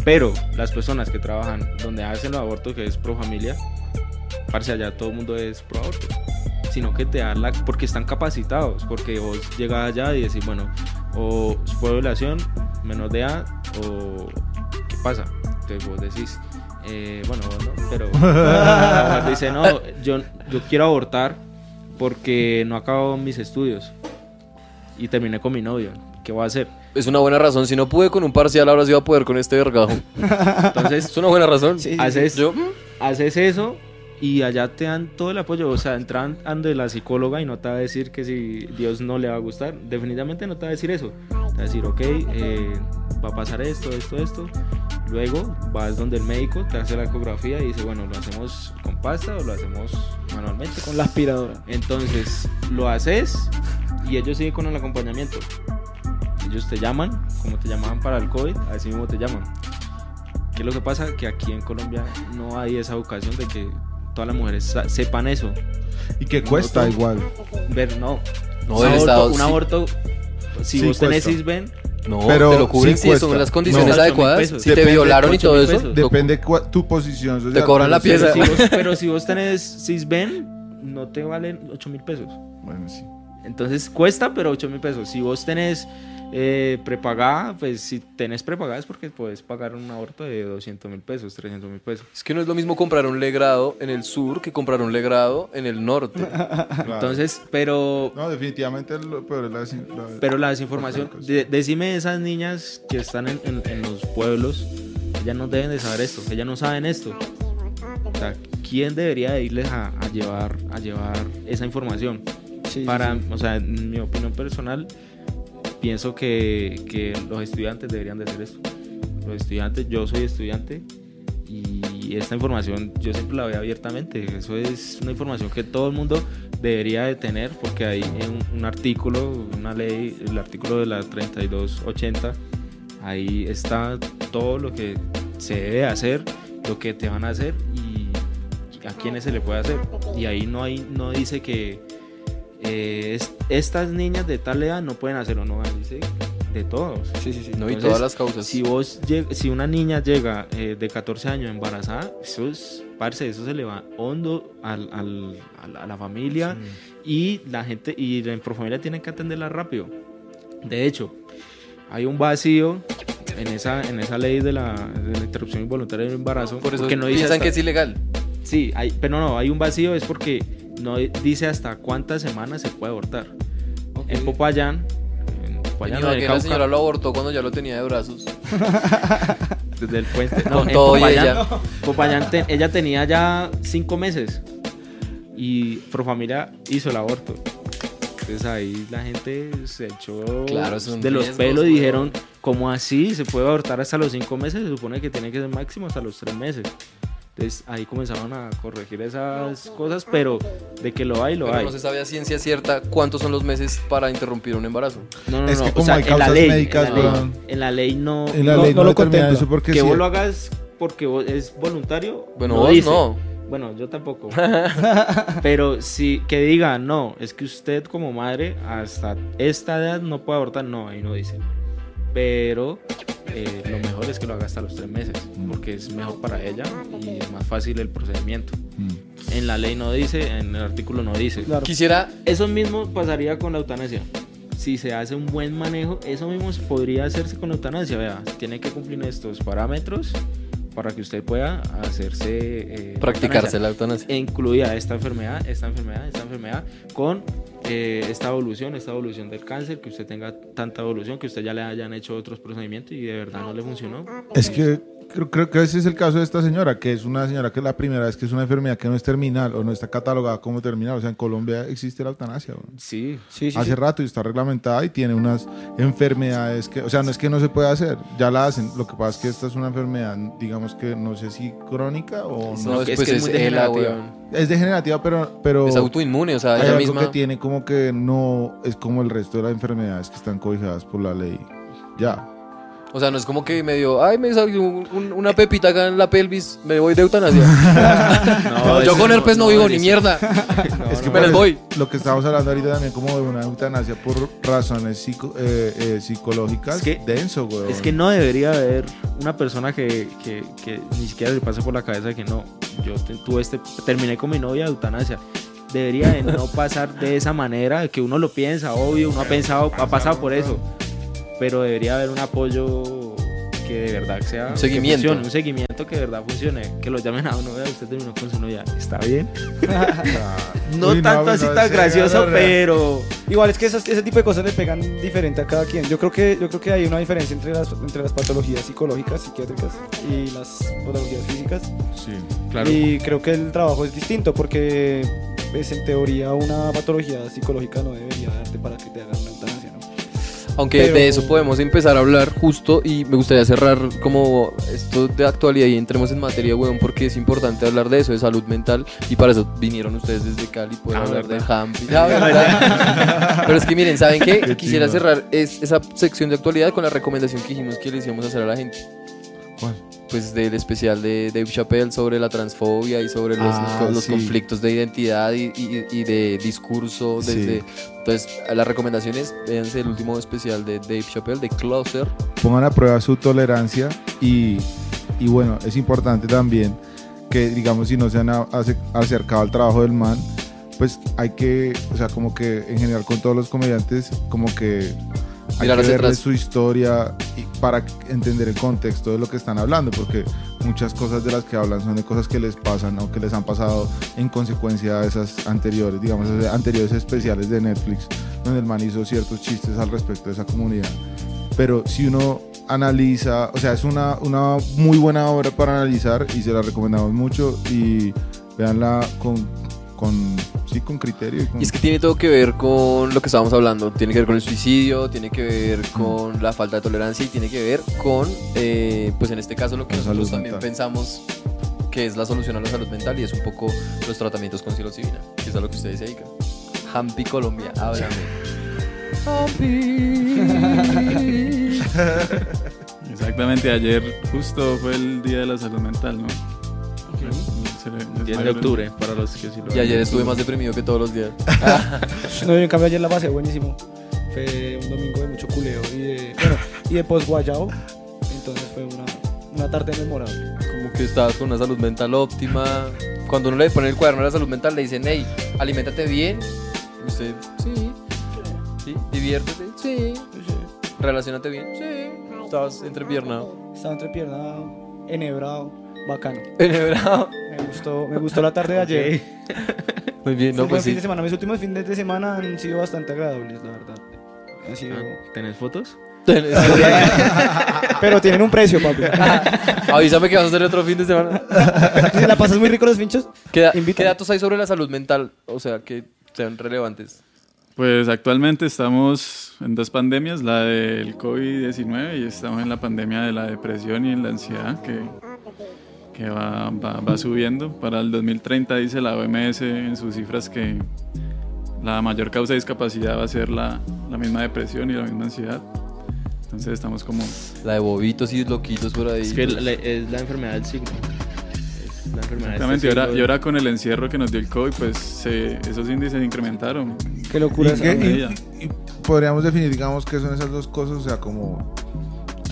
Speaker 6: Pero las personas que trabajan donde hacen los abortos, que es pro familia, parce allá todo el mundo es pro aborto. Sino que te dan la. porque están capacitados. Porque vos llegas allá y decís, bueno, o fue violación, menor de edad, o. ¿Qué pasa? Entonces vos decís, eh, bueno, vos no, pero. dice, no, yo, yo quiero abortar porque no acabo mis estudios. Y terminé con mi novio. ¿Qué voy a hacer?
Speaker 3: Es una buena razón. Si no pude con un parcial, ahora sí va a poder con este vergajo.
Speaker 6: Entonces,
Speaker 3: Es una buena razón.
Speaker 2: Sí, sí,
Speaker 6: haces,
Speaker 3: Yo,
Speaker 6: haces eso y allá te dan todo el apoyo. O sea, entran ande la psicóloga y no te va a decir que si Dios no le va a gustar. Definitivamente no te va a decir eso. Te va a decir, ok, eh, va a pasar esto, esto, esto. Luego vas donde el médico te hace la ecografía y dice, bueno, ¿lo hacemos con pasta o lo hacemos manualmente?
Speaker 2: Con la aspiradora.
Speaker 6: Entonces lo haces y ellos siguen con el acompañamiento. Ellos te llaman, como te llamaban para el COVID, así mismo te llaman. ¿Qué es lo que pasa? Que aquí en Colombia no hay esa educación de que todas las mujeres sepan eso.
Speaker 4: Y que cuesta
Speaker 6: Otro.
Speaker 4: igual.
Speaker 6: Ver, no.
Speaker 3: No,
Speaker 6: un, aborto,
Speaker 3: Estado
Speaker 6: un
Speaker 3: sí.
Speaker 6: aborto, si
Speaker 4: Sí
Speaker 6: vos tenés cisben,
Speaker 3: no,
Speaker 4: Pero
Speaker 3: te lo cubren
Speaker 4: sí
Speaker 3: si son las condiciones
Speaker 6: No.
Speaker 3: Adecuadas.
Speaker 6: pesos.
Speaker 3: Si te violaron y todo eso,
Speaker 4: Depende tu posición.
Speaker 3: Te cobran la pieza.
Speaker 4: sí-
Speaker 6: si vos- pero si vos tenés cisben, no te valen 8 mil pesos.
Speaker 4: Bueno, sí.
Speaker 6: Entonces cuesta, pero 8 mil pesos. Si vos tenés eh, prepagada, pues si tenés prepagada es porque puedes pagar un aborto de 200 mil pesos, 300 mil pesos.
Speaker 3: Es que no es lo mismo comprar un legrado en el sur que comprar un legrado en el norte.
Speaker 4: Claro.
Speaker 6: Entonces, pero,
Speaker 4: No, definitivamente lo peor es la. la-
Speaker 6: pero la desinformación, de- decime esas niñas que están en, en- en los pueblos, ellas no deben de saber esto, ellas no saben esto. O sea, ¿quién debería de irles a, a llevar, a llevar esa información?
Speaker 2: Sí, sí,
Speaker 6: para,
Speaker 2: sí.
Speaker 6: o sea, en mi opinión personal, pienso que, que los estudiantes deberían de hacer esto. Los estudiantes, yo soy estudiante y esta información yo siempre la veo abiertamente. Eso es una información que todo el mundo debería de tener porque hay un, un artículo, una ley, el artículo de la 3280, ahí está todo lo que se debe hacer, lo que te van a hacer y a quiénes se le puede hacer. Y ahí no, hay, no dice que eh, es- estas niñas de tal edad no pueden hacerlo, no, dice de todos.
Speaker 2: Sí, sí, sí.
Speaker 3: No, y todas las causas.
Speaker 6: Si vos si una niña llega eh, de 14 años embarazada, eso es, parce, eso se le va hondo al, al- a, la, a la familia y la gente y la familia tienen que atenderla rápido. De hecho, hay un vacío en esa, en esa ley de la, de la interrupción involuntaria del embarazo.
Speaker 3: Por eso
Speaker 6: porque no dice
Speaker 3: piensan
Speaker 6: hasta-
Speaker 3: que es ilegal.
Speaker 6: Sí, hay, pero no, hay un vacío, es porque no dice hasta cuántas semanas se puede abortar. En Popayán, en Popayán,
Speaker 3: que la señora lo abortó cuando ya lo tenía de brazos.
Speaker 6: desde el puente. No,
Speaker 3: Con
Speaker 6: en
Speaker 3: todo y
Speaker 6: Popayán,
Speaker 3: ella.
Speaker 6: Popayán te- ella tenía ya cinco meses y Profamilia hizo el aborto. Entonces ahí la gente se echó
Speaker 3: Claro,
Speaker 6: de los pelos y dijeron, ¿cómo así? ¿Se puede abortar hasta los cinco meses? Se supone que tiene que ser máximo hasta los tres meses. Entonces ahí comenzaron a corregir esas cosas, pero de que lo hay, lo
Speaker 3: Pero
Speaker 6: hay.
Speaker 3: no se sabe a ciencia cierta cuántos son los meses para interrumpir un embarazo.
Speaker 6: No, no,
Speaker 4: Es
Speaker 6: no.
Speaker 4: que
Speaker 6: o
Speaker 4: como
Speaker 6: sea,
Speaker 4: hay
Speaker 6: en la
Speaker 4: causas
Speaker 6: ley,
Speaker 4: médicas,
Speaker 6: en la ley,
Speaker 4: weón.
Speaker 6: en la ley no,
Speaker 4: En la
Speaker 2: No,
Speaker 4: ley
Speaker 2: no
Speaker 4: no,
Speaker 2: lo contempla.
Speaker 4: eso porque
Speaker 6: que
Speaker 4: sí-
Speaker 6: vos lo hagas porque vos- es voluntario.
Speaker 3: Bueno,
Speaker 6: no
Speaker 3: vos
Speaker 6: dice.
Speaker 3: no.
Speaker 6: Bueno, yo tampoco. Pero si que diga, no, es que usted como madre hasta esta edad no puede abortar, no, ahí no dice. Pero eh, lo mejor es que lo haga hasta los tres meses, porque es mejor para ella y es más fácil el procedimiento.
Speaker 4: Mm.
Speaker 6: En la ley no dice, en el artículo no dice.
Speaker 2: Claro.
Speaker 3: Quisiera,
Speaker 6: Eso mismo pasaría con la eutanasia. si se hace un buen manejo, eso mismo podría hacerse con eutanasia. Vea, tiene que cumplir estos parámetros para que usted pueda hacerse eh,
Speaker 3: Practicarse
Speaker 6: eutanasia.
Speaker 3: la eutanasia.
Speaker 6: E incluida esta enfermedad, esta enfermedad, esta enfermedad, con eh, esta evolución, esta evolución del cáncer, que usted tenga tanta evolución, que usted ya le hayan hecho otros procedimientos y de verdad no le funcionó.
Speaker 4: Es que creo, creo que ese es el caso de esta señora, que es una señora que es la primera vez que es una enfermedad que no es terminal o no está catalogada como terminal. O sea, en Colombia existe la eutanasia.
Speaker 6: Sí,
Speaker 2: Sí, sí,
Speaker 4: Hace
Speaker 2: sí.
Speaker 4: rato y está reglamentada y tiene unas enfermedades que, o sea, no es que no se pueda hacer, ya la hacen. Lo que pasa es que esta es una enfermedad, digamos que no sé si crónica o no.
Speaker 3: No,
Speaker 6: es
Speaker 3: pues
Speaker 6: es
Speaker 3: es,
Speaker 6: degenerativa.
Speaker 4: Es degenerativa, pero, pero
Speaker 3: Es autoinmune, o sea,
Speaker 4: hay
Speaker 3: ella
Speaker 4: algo
Speaker 3: misma.
Speaker 4: que tiene como que no es como el resto de las enfermedades que están cobijadas por la ley. Ya.
Speaker 3: O sea, no es como que me dio, ay, me salió un- un- una pepita acá en la pelvis, me voy de eutanasia.
Speaker 6: No,
Speaker 3: yo con herpes no,
Speaker 6: no,
Speaker 3: vivo ni mierda.
Speaker 4: es que
Speaker 3: me les voy.
Speaker 4: Lo que estamos hablando ahorita también como de una eutanasia por razones psico- eh, eh, psicológicas,
Speaker 6: Es que-
Speaker 4: denso, güey.
Speaker 6: Es que no debería haber una persona que, que, que ni siquiera le pase por la cabeza que no, yo te- tuve este, terminé con mi novia de eutanasia. Debería de no pasar de esa manera, que uno lo piensa, obvio, uno ha pensado, ha pasado por eso, pero debería haber un apoyo que de verdad sea
Speaker 3: Un seguimiento.
Speaker 6: funcione, un seguimiento que de verdad funcione, que lo llamen a uno, vea, usted terminó con su novia, está bien. No
Speaker 4: Uy,
Speaker 6: tanto
Speaker 4: pues,
Speaker 6: así
Speaker 4: no,
Speaker 6: tan gracioso, pero
Speaker 2: Igual es que esas- ese tipo de cosas le pegan diferente a cada quien. Yo creo que, yo creo que hay una diferencia entre las, entre las patologías psicológicas, psiquiátricas y las patologías físicas.
Speaker 4: Sí.
Speaker 6: claro.
Speaker 2: Y creo que el trabajo es distinto porque, pues, en teoría, una patología psicológica no debería darte para que te hagan una.
Speaker 3: Aunque
Speaker 2: Pero-
Speaker 3: de eso podemos empezar a hablar justo y me gustaría cerrar como esto de actualidad y entremos en materia, weón, porque es importante hablar de eso, de salud mental y para eso vinieron ustedes desde Cali, poder
Speaker 6: Ah,
Speaker 3: hablar
Speaker 6: ¿verdad?
Speaker 3: de Hampi. Ah, ¿verdad? Pero es que miren, ¿saben qué?
Speaker 4: Qué
Speaker 3: Quisiera cerrar es, esa sección de actualidad con la recomendación que dijimos que le íbamos a hacer a la gente.
Speaker 4: ¿Cuál?
Speaker 3: Pues del especial de Dave Chappelle sobre la transfobia y sobre los,
Speaker 4: Ah,
Speaker 3: los
Speaker 4: sí.
Speaker 3: conflictos de identidad y, y- y de discurso.
Speaker 4: Sí.
Speaker 3: Desde, Entonces, las recomendaciones, véanse el último especial de Dave Chappelle, de Closer.
Speaker 4: pongan a prueba su tolerancia y, y bueno, es importante también que digamos si no se han acercado al trabajo del man, pues hay que, o sea, como que en general con todos los comediantes, como que hay que verle su historia y para entender el contexto de lo que están hablando, porque muchas cosas de las que hablan son de cosas que les pasan o que les han pasado en consecuencia de esas anteriores, digamos, anteriores especiales de Netflix, donde el man hizo ciertos chistes al respecto de esa comunidad. Pero si uno analiza, o sea, es una, una muy buena obra para analizar y se la recomendamos mucho y véanla con, con, sí, con criterio. Y con,
Speaker 3: Y es que tiene todo que ver con lo que estábamos hablando. Tiene que ver con el suicidio, tiene que ver con la falta de tolerancia y tiene que ver con, eh, pues en este caso, lo que
Speaker 4: La
Speaker 3: nosotros también
Speaker 4: mental.
Speaker 3: pensamos que es la solución a la salud mental y es un poco los tratamientos con psilocibina, que es a lo que ustedes se dedican. Hampi Colombia, háblame. Hampi.
Speaker 5: Exactamente, ayer justo fue el Día de la Salud Mental, ¿no? Se le- les
Speaker 6: 10 de octubre, para los que sí lo
Speaker 3: Y ayer estuve más deprimido que todos los días.
Speaker 2: No, yo en cambio ayer la pasé buenísimo. Fue un domingo de mucho culeo y de, bueno, y de post guayao. Entonces fue una, una tarde memorable.
Speaker 3: Como que estabas con una salud mental óptima. Cuando uno le pone el cuaderno de la salud mental, le dicen, hey, aliméntate bien. Y usted, sí. Sí, diviértete, sí. Relacionate bien, sí. Estabas entrepiernado.
Speaker 2: Estaba entrepiernado, enhebrado, bacano.
Speaker 3: Enhebrado.
Speaker 2: Me gustó, me gustó la tarde de ayer.
Speaker 3: Muy bien, no,
Speaker 2: buen
Speaker 3: pues
Speaker 2: fin
Speaker 3: sí.
Speaker 2: de semana. Mis últimos fines de semana han sido bastante agradables, la verdad. Han sido...
Speaker 6: Ah, ¿Tenés fotos?
Speaker 2: Pero tienen un precio, papi.
Speaker 3: Avísame que vas a hacer otro fin de semana.
Speaker 2: La pasas muy rico los pinchos,
Speaker 3: ¿Qué, da-
Speaker 2: Invítame.
Speaker 3: qué datos hay sobre la salud mental? O sea, que sean relevantes.
Speaker 5: Pues actualmente estamos en dos pandemias, la del COVID-19 y estamos en la pandemia de la depresión y en la ansiedad que, que va, va, va subiendo. Para el 2030 dice la OMS en sus cifras que la mayor causa de discapacidad va a ser la, la misma depresión y la misma ansiedad. Entonces estamos como...
Speaker 3: La de bobitos y loquitos por ahí.
Speaker 6: Es que la- es la enfermedad del siglo. La enfermedad
Speaker 5: Exactamente, y ahora, y ahora con el encierro que nos dio el COVID, pues se- esos índices incrementaron.
Speaker 2: qué locura.
Speaker 4: ¿Y
Speaker 2: esa
Speaker 4: qué- y- y podríamos definir, digamos, qué son esas dos cosas, o sea, como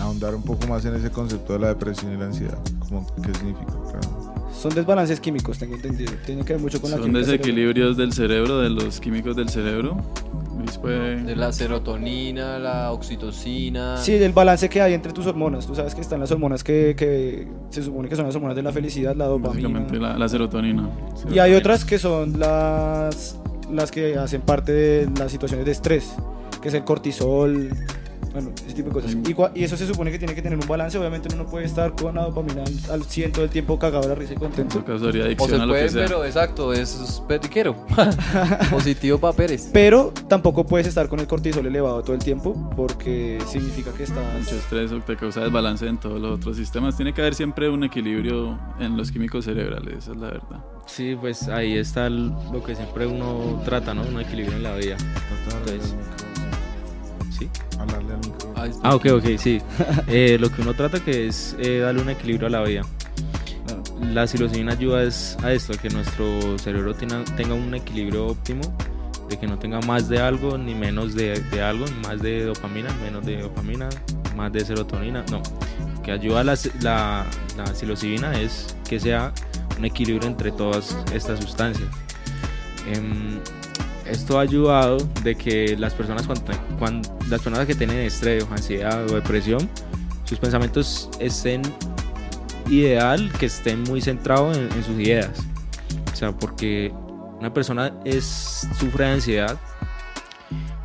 Speaker 4: ahondar un poco más en ese concepto de la depresión y la ansiedad, como qué significa. Claro.
Speaker 2: Son desbalances químicos, tengo entendido. Tiene que ver mucho con la
Speaker 5: Son desequilibrios del cerebro, de los químicos del cerebro,
Speaker 3: De la serotonina, la oxitocina.
Speaker 2: Sí, del balance que hay entre tus hormonas. Tú sabes que están las hormonas que, que se supone que son las hormonas de la felicidad, la dopamina.
Speaker 5: Básicamente la, la serotonina.
Speaker 2: Y hay otras que son las, las que hacen parte de las situaciones de estrés, que es el cortisol, bueno, ese tipo de cosas. Y, eso se supone que tiene que tener un balance. Obviamente uno no puede estar con la dopamina al- al 100 todo el tiempo cagado la risa y
Speaker 5: En
Speaker 2: contento.
Speaker 5: sería
Speaker 3: O se
Speaker 5: a lo
Speaker 3: puede,
Speaker 5: que sea.
Speaker 3: pero exacto, es, periquero. Positivo para Pérez.
Speaker 2: Pero tampoco puedes estar con el cortisol elevado todo el tiempo porque significa que estás...
Speaker 5: Mucho estrés o te causa desbalance en todos los otros sistemas. Tiene que haber siempre un equilibrio en los químicos cerebrales, esa es la verdad.
Speaker 6: Sí, pues ahí está lo que siempre uno trata, ¿no? Un equilibrio en la vida. Entonces, ¿sí?
Speaker 4: Hablarle al micrófono.
Speaker 6: Ah, ok, ok, sí. Eh, lo que uno trata que es eh, darle un equilibrio a la vida. La psilocibina ayuda es a esto, a que nuestro cerebro tenga, tenga un equilibrio óptimo, de que no tenga más de algo ni menos de, de algo, más de dopamina, menos de dopamina, más de serotonina, no. Que ayuda a la, la, la psilocibina es que sea un equilibrio entre todas estas sustancias. Em, esto ha ayudado de que las personas cuando, las personas que tienen estrés, ansiedad o depresión, sus pensamientos estén ideal que estén muy centrados en, en sus ideas. O sea, porque una persona es sufre de ansiedad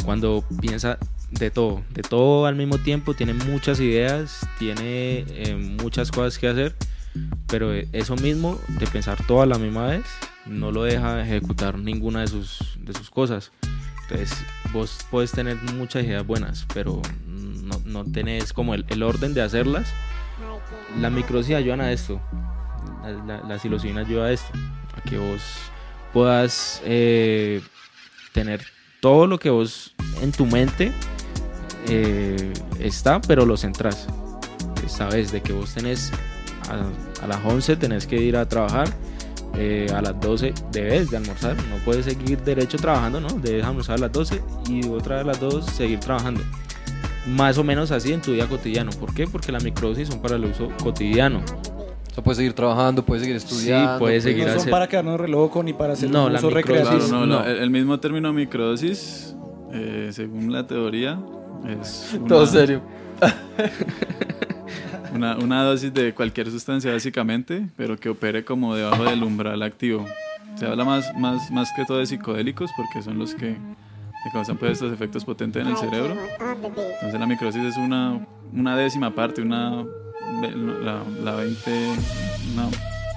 Speaker 6: cuando piensa de todo, de todo al mismo tiempo, tiene muchas ideas, tiene eh, muchas cosas que hacer, pero eso mismo de pensar todo a la misma vez no lo deja ejecutar ninguna de sus, de sus cosas. Entonces, vos puedes tener muchas ideas buenas, pero no, no tenés como el, el orden de hacerlas. La microsis ayudan a esto. La, la, la psilocibina ayuda a esto. A que vos puedas eh, tener todo lo que vos en tu mente eh, está, pero lo centras. Sabes de que vos tenés a, a las 11 tenés que ir a trabajar, eh, a las 12 debes de almorzar, no puedes seguir derecho trabajando, ¿no? Debes almorzar a las 12 y otra vez a las 2 seguir trabajando. Más o menos así en tu día cotidiano. ¿Por qué? Porque la microdosis son para el uso cotidiano.
Speaker 3: O sea, puedes seguir trabajando, puedes seguir estudiando.
Speaker 6: puedes seguir
Speaker 2: No son
Speaker 6: hacer-
Speaker 2: para quedarnos reloj loco ni para hacer
Speaker 6: No,
Speaker 2: un
Speaker 6: la
Speaker 2: uso recreativo.
Speaker 5: Claro, no,
Speaker 6: no.
Speaker 5: el mismo término microdosis, eh, según la teoría, es una,
Speaker 3: Todo serio.
Speaker 5: una, una dosis de cualquier sustancia básicamente, pero que opere como debajo del umbral activo. Se habla más, más, más que todo de psicodélicos porque son los que, causan pues, estos efectos potentes en el cerebro. Entonces la microdosis es una, una décima parte, una la, la 20, una,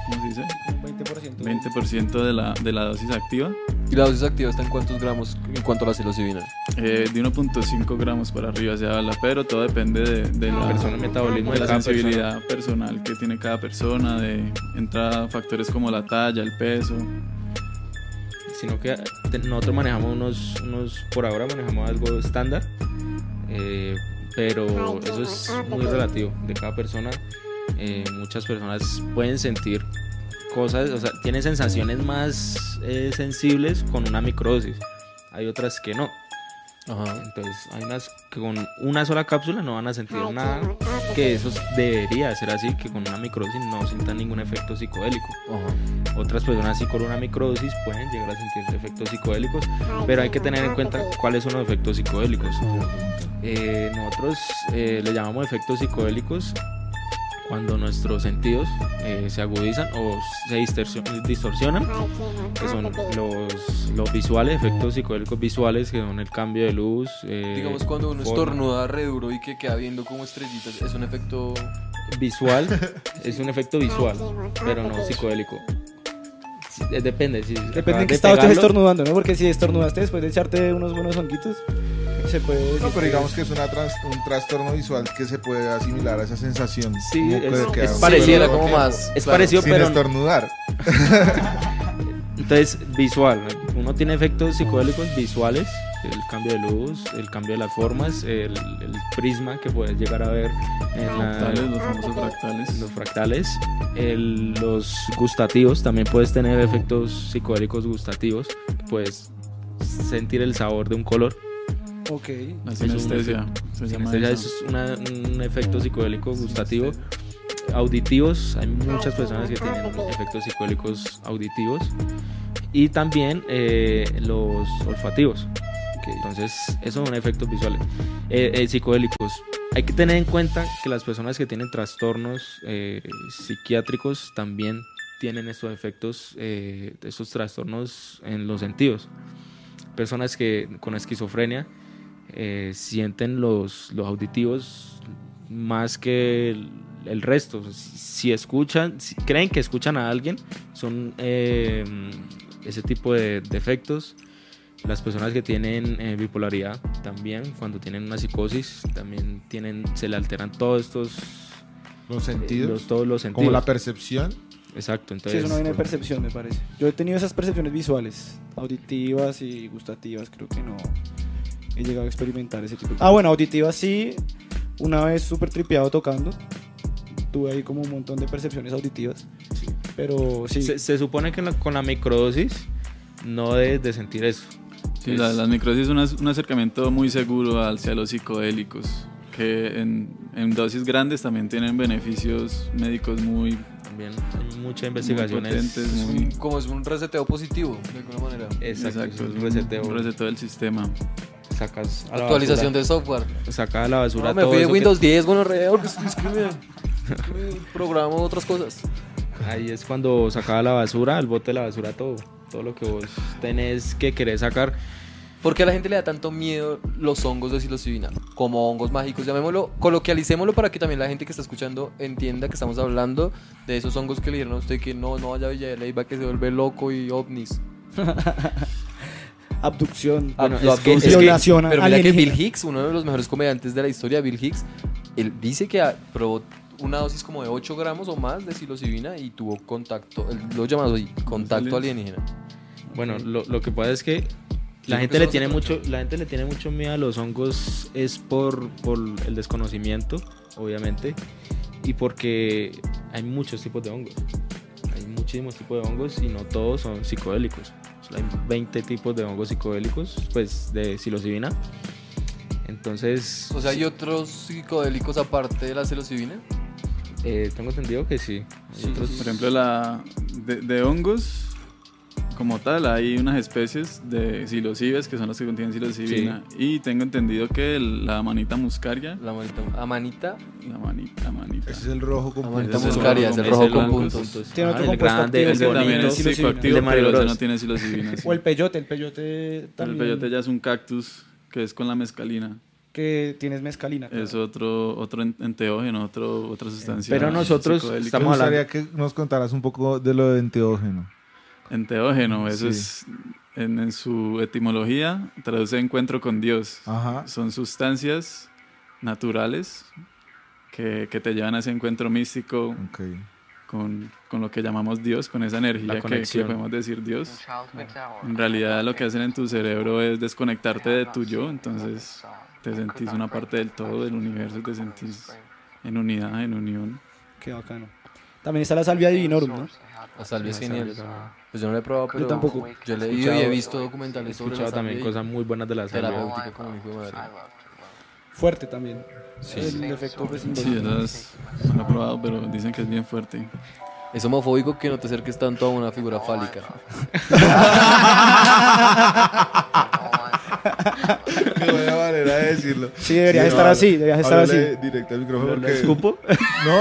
Speaker 5: ¿cómo se dice?
Speaker 2: 20%.
Speaker 5: 20% de la, de la dosis activa.
Speaker 3: ¿Y la dosis activa está en cuántos gramos en cuanto a la psilocibina?
Speaker 5: Eh, de 1.5 gramos para arriba se habla, pero todo depende de, de la,
Speaker 6: persona, el metabolismo
Speaker 5: de
Speaker 6: de
Speaker 5: la sensibilidad personal que tiene cada persona, de entra factores como la talla, el peso.
Speaker 6: sino que te- nosotros manejamos unos, unos, por ahora manejamos algo estándar, eh, pero eso es muy relativo de cada persona. Eh, muchas personas pueden sentir cosas, o sea, tienen sensaciones más eh, sensibles con una microdosis, hay otras que no.
Speaker 3: Ajá.
Speaker 6: Entonces, hay unas que con una sola cápsula no van a sentir nada, que eso debería ser así, que con una microdosis no sientan ningún efecto psicodélico.
Speaker 3: Ajá.
Speaker 6: Otras personas sí con una microdosis pueden llegar a sentir efectos psicodélicos, pero hay que tener en cuenta cuáles son los efectos psicodélicos. Eh, nosotros eh, le llamamos efectos psicodélicos cuando nuestros sentidos eh, se agudizan o se distorsion- distorsionan, que son los, los visuales, efectos psicodélicos visuales, que son el cambio de luz. eh,
Speaker 3: Digamos cuando uno
Speaker 6: forma.
Speaker 3: estornuda re duro y que queda viendo como estrellitas, es un efecto...
Speaker 6: visual es un efecto visual, pero no psicodélico. Depende, si
Speaker 2: Depende en qué
Speaker 6: de
Speaker 2: estado estés estornudando, ¿no? Porque si estornudaste después de echarte unos buenos honguitos, se puede decir
Speaker 4: No, pero digamos que es una trans- un trastorno visual que se puede asimilar a esa sensación.
Speaker 6: Sí, es-
Speaker 4: que
Speaker 6: es
Speaker 3: como más...
Speaker 6: Es
Speaker 3: claro.
Speaker 6: parecido,
Speaker 4: Sin
Speaker 6: pero
Speaker 4: estornudar.
Speaker 6: entonces visual. Uno tiene efectos psicodélicos visuales, el cambio de luz, el cambio de las formas, el, el prisma que puedes llegar a ver en la-
Speaker 5: Fractales, los famosos fractales.
Speaker 6: los fractales, el- los gustativos, también puedes tener efectos psicodélicos gustativos, puedes sentir el sabor de un color.
Speaker 2: Ok.
Speaker 5: La
Speaker 6: es un
Speaker 5: sinestesia. se
Speaker 6: Sinestesia
Speaker 5: eso.
Speaker 6: es una- un efecto psicodélico gustativo. Auditivos, hay muchas personas que tienen efectos psicodélicos auditivos. Y también eh, los olfativos, Entonces, esos son efectos visuales. Eh, eh, psicodélicos. Hay que tener en cuenta que las personas que tienen trastornos eh, psiquiátricos también tienen estos efectos, eh, estos trastornos en los sentidos. Personas que con esquizofrenia eh, sienten los, los auditivos más que el, el resto. Si, si escuchan, si creen que escuchan a alguien, son eh, ese tipo de defectos. Las personas que tienen eh, bipolaridad también, cuando tienen una psicosis, también tienen, se le alteran todos estos
Speaker 4: Los
Speaker 6: eh,
Speaker 4: sentidos.
Speaker 6: los- todos los sentidos.
Speaker 4: como la percepción.
Speaker 6: Exacto,
Speaker 2: Sí,
Speaker 6: entonces
Speaker 2: es una vaina de percepción, me parece. Yo he tenido esas percepciones visuales, auditivas y gustativas. Creo que no he llegado a experimentar ese tipo de Ah, bueno, auditivas sí. Una vez súper tripeado tocando. Tuve ahí como un montón de percepciones auditivas. Pero sí.
Speaker 6: se, se supone que la- con la microdosis no debes de sentir eso.
Speaker 5: Sí, la-
Speaker 6: Es-
Speaker 5: las microdosis es un acercamiento muy seguro hacia los psicodélicos, que en, en dosis grandes también tienen beneficios médicos muy,
Speaker 6: También hay muchas
Speaker 5: muy
Speaker 6: investigaciones.
Speaker 5: potentes,
Speaker 3: Es
Speaker 5: muy...
Speaker 3: como es un reseteo positivo, de alguna manera.
Speaker 6: Exacto,
Speaker 5: Exacto,
Speaker 6: es un reseteo.
Speaker 5: un reseteo del sistema.
Speaker 6: Sacas a la
Speaker 3: Actualización
Speaker 6: basura,
Speaker 3: de software.
Speaker 6: Sacas a la basura
Speaker 3: No, me
Speaker 6: todo
Speaker 3: fui de
Speaker 6: eso que-
Speaker 3: Windows 10, bueno, re, porque estoy escribiendo. escribiendo, Programo otras cosas.
Speaker 6: Ahí es cuando sacaba la basura, al bote de la basura todo. Todo lo que vos tenés que querer sacar.
Speaker 3: ¿Por qué a la gente le da tanto miedo los hongos de psilocibina? Como hongos mágicos, llamémoslo, coloquialicémoslo para que también la gente que está escuchando entienda que estamos hablando de esos hongos que le dijeron a usted que no, no vaya a Villa de Leyva, que se vuelve loco y ovnis.
Speaker 2: Abducción.
Speaker 3: Ah,
Speaker 6: Bueno,
Speaker 3: lo
Speaker 6: es que- es que-
Speaker 3: Pero mira que. Bill Hicks, uno de los mejores comediantes de la historia, Bill Hicks, él dice que ah, probó una dosis como de 8 gramos o más de psilocibina y tuvo contacto, él lo llama así, contacto alienígena.
Speaker 6: Bueno, lo, lo que pasa es que la gente le tiene mucho, la gente le tiene mucho miedo a los hongos es por, por el desconocimiento, obviamente, y porque hay muchos tipos de hongos. Muchísimos tipos de hongos y no todos son psicodélicos. Hay 20 tipos de hongos psicodélicos, pues de psilocibina. Entonces,
Speaker 3: O sea, ¿hay otros psicodélicos aparte de la psilocibina?
Speaker 6: eh, tengo entendido que sí. Hay otros-
Speaker 5: Por ejemplo, la, de, de hongos, como tal, hay unas especies de psilocibes que son las que contienen psilocibina. Y tengo entendido que el- la manita muscaria,
Speaker 3: La manita, amanita,
Speaker 5: la manita, manita.
Speaker 4: Ese es el rojo con
Speaker 3: amanita
Speaker 5: el
Speaker 3: muscaria, es el rojo con
Speaker 5: blanco.
Speaker 3: puntos.
Speaker 2: Tiene otro
Speaker 6: Ah, el
Speaker 2: compuesto
Speaker 6: grande,
Speaker 2: activo,
Speaker 6: el
Speaker 5: Ese también
Speaker 6: bonito,
Speaker 5: es
Speaker 2: psilocibina.
Speaker 5: psicoactivo,
Speaker 6: El de Mario
Speaker 5: pero ese
Speaker 6: Bros.
Speaker 5: no tiene psilocibina. sí.
Speaker 2: O el peyote, el peyote
Speaker 5: El
Speaker 2: también.
Speaker 5: peyote ya es un cactus que es con la mescalina.
Speaker 2: Que tienes mezcalina. claro.
Speaker 5: Es otro, otro en- enteógeno, otro, otra sustancia.
Speaker 6: Pero nosotros
Speaker 5: psicodélica.
Speaker 4: Me
Speaker 6: estamos hablando-
Speaker 4: gustaría que nos contaras un poco de lo de enteógeno.
Speaker 5: Enteógeno, eso
Speaker 4: Sí.
Speaker 5: es en, en su etimología, traduce encuentro con Dios.
Speaker 4: Ajá.
Speaker 5: Son sustancias naturales que, que te llevan a ese encuentro místico con, con lo que llamamos Dios, con esa energía que, que podemos decir Dios. En realidad lo que hacen en tu cerebro es desconectarte de tu yo, entonces te sentís una parte del todo, del universo, te sentís en unidad, en unión.
Speaker 2: Qué bacano. También está la salvia divinorum, ¿no?
Speaker 3: La salvia es genial. Pues yo no lo he probado, pero
Speaker 2: tampoco.
Speaker 3: yo he
Speaker 6: He
Speaker 3: leído y he visto
Speaker 6: He
Speaker 3: documentales sobre la
Speaker 6: escuchado también cosas muy buenas de la salvia.
Speaker 3: terapéutica como mi hijo de madre.
Speaker 2: Fuerte también. el efecto pues,
Speaker 5: Sí, esas no lo he probado, pero dicen que es bien fuerte.
Speaker 3: Es homofóbico que no te acerques tanto a una figura fálica.
Speaker 4: Qué buena manera de decirlo.
Speaker 2: Sí, deberías
Speaker 4: Sí,
Speaker 2: estar
Speaker 4: vale.
Speaker 2: así, deberías estar así.
Speaker 4: Directo al micrófono.
Speaker 6: ¿Lo
Speaker 4: porque-
Speaker 6: escupo?
Speaker 4: No,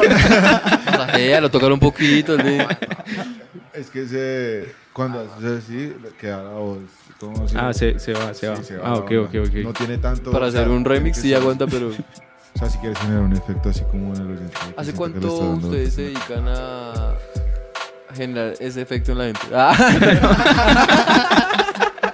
Speaker 3: Masajea, lo tocar un poquito. le-
Speaker 4: es que se, cuando haces así, queda la voz. como así.
Speaker 6: Ah, se, se va, se va.
Speaker 4: Sí, se va
Speaker 6: ah,
Speaker 4: la
Speaker 6: ok,
Speaker 4: onda.
Speaker 6: ok, ok.
Speaker 4: No tiene tanto.
Speaker 3: Para
Speaker 4: o sea,
Speaker 3: hacer un remix sí aguanta, pero...
Speaker 4: O sea, si quieres generar un efecto así como en el que
Speaker 3: ¿Hace cuánto ustedes se dedican a generar ese efecto en la gente? Ah,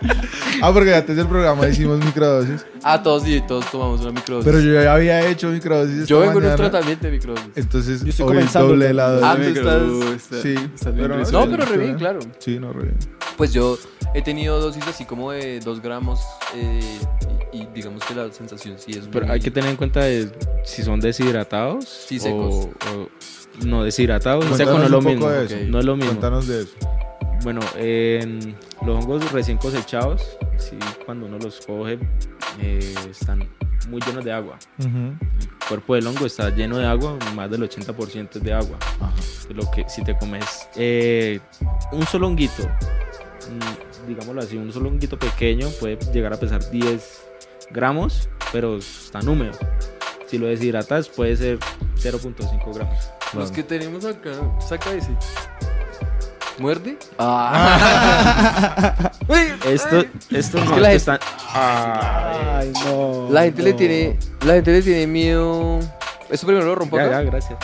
Speaker 4: Ah, porque antes del programa hicimos microdosis.
Speaker 3: ah, todos sí, todos tomamos una microdosis.
Speaker 4: Pero yo ya había hecho microdosis.
Speaker 3: Yo vengo en un tratamiento de microdosis.
Speaker 4: Entonces,
Speaker 2: Yo estoy
Speaker 4: hoy
Speaker 2: comenzando
Speaker 4: doble la
Speaker 3: Ah,
Speaker 4: dosis.
Speaker 3: tú
Speaker 5: Pero
Speaker 3: estás-
Speaker 5: está-
Speaker 4: Sí,
Speaker 5: estás bien
Speaker 4: pero-
Speaker 5: risueño.
Speaker 3: No, pero re bien, claro.
Speaker 4: Sí, no, re bien.
Speaker 3: Pues yo he tenido dosis así como de 2 gramos eh, y, y digamos que la sensación sí es
Speaker 6: Pero
Speaker 3: muy-
Speaker 6: hay que tener en cuenta de si son deshidratados.
Speaker 3: Sí, secos.
Speaker 6: O, o- no, deshidratados.
Speaker 4: Cuéntanos
Speaker 6: Seco no es lo mismo.
Speaker 3: eso.
Speaker 6: No es lo mismo.
Speaker 4: Cuéntanos de eso.
Speaker 6: Bueno, en los hongos recién cosechados, sí, cuando uno los coge, eh, están muy llenos de agua. El cuerpo del hongo está lleno de agua, más del 80% es de agua. Lo que si te comes eh, un solo honguito mm, digámoslo así, un solo honguito pequeño puede llegar a pesar 10 gramos, pero está húmedo. Si lo deshidratas puede ser 0.5 gramos.
Speaker 3: Los que tenemos acá, saca ese. ¿Muerde? Ah.
Speaker 6: Esto, esto
Speaker 3: Es
Speaker 6: no,
Speaker 3: que la
Speaker 6: esto
Speaker 3: gente-
Speaker 6: está-
Speaker 2: Ay, no.
Speaker 3: La gente le
Speaker 2: no.
Speaker 3: tiene, la gente le tiene miedo. Esto primero lo rompo
Speaker 6: Ya,
Speaker 3: acá.
Speaker 6: ya, gracias.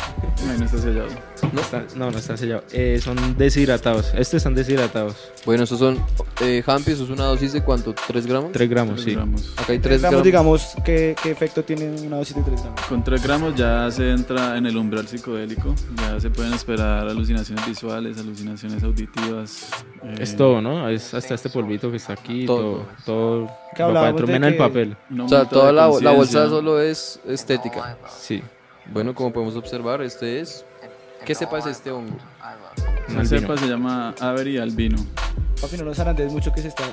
Speaker 5: Ahí no está sellado.
Speaker 6: No, está, no, no está sellado. Eh, son deshidratados. Estos están deshidratados.
Speaker 3: Bueno, estos son eh, Hampi, eso es una dosis de cuánto? ¿3 gramos?
Speaker 6: 3 gramos, sí.
Speaker 5: gramos.
Speaker 3: Acá hay 3
Speaker 2: 3 gramos,
Speaker 3: gramos.
Speaker 2: digamos, ¿qué, ¿qué efecto tiene una dosis de 3 gramos?
Speaker 5: Con 3 gramos ya se entra en el umbral psicodélico. Ya se pueden esperar alucinaciones visuales, alucinaciones auditivas. eh,
Speaker 6: Es todo, ¿no? Es hasta este polvito que está aquí,
Speaker 3: Todo.
Speaker 6: todo. Todo. Va para menos el papel.
Speaker 3: O sea, toda la, la bolsa solo es estética.
Speaker 6: Sí.
Speaker 3: Bueno, como podemos observar, este es. ¿Qué cepa es este hongo?
Speaker 6: Un
Speaker 5: La
Speaker 6: albino.
Speaker 5: cepa se llama Avery albino.
Speaker 2: Papi, no lo zarandees mucho que se está...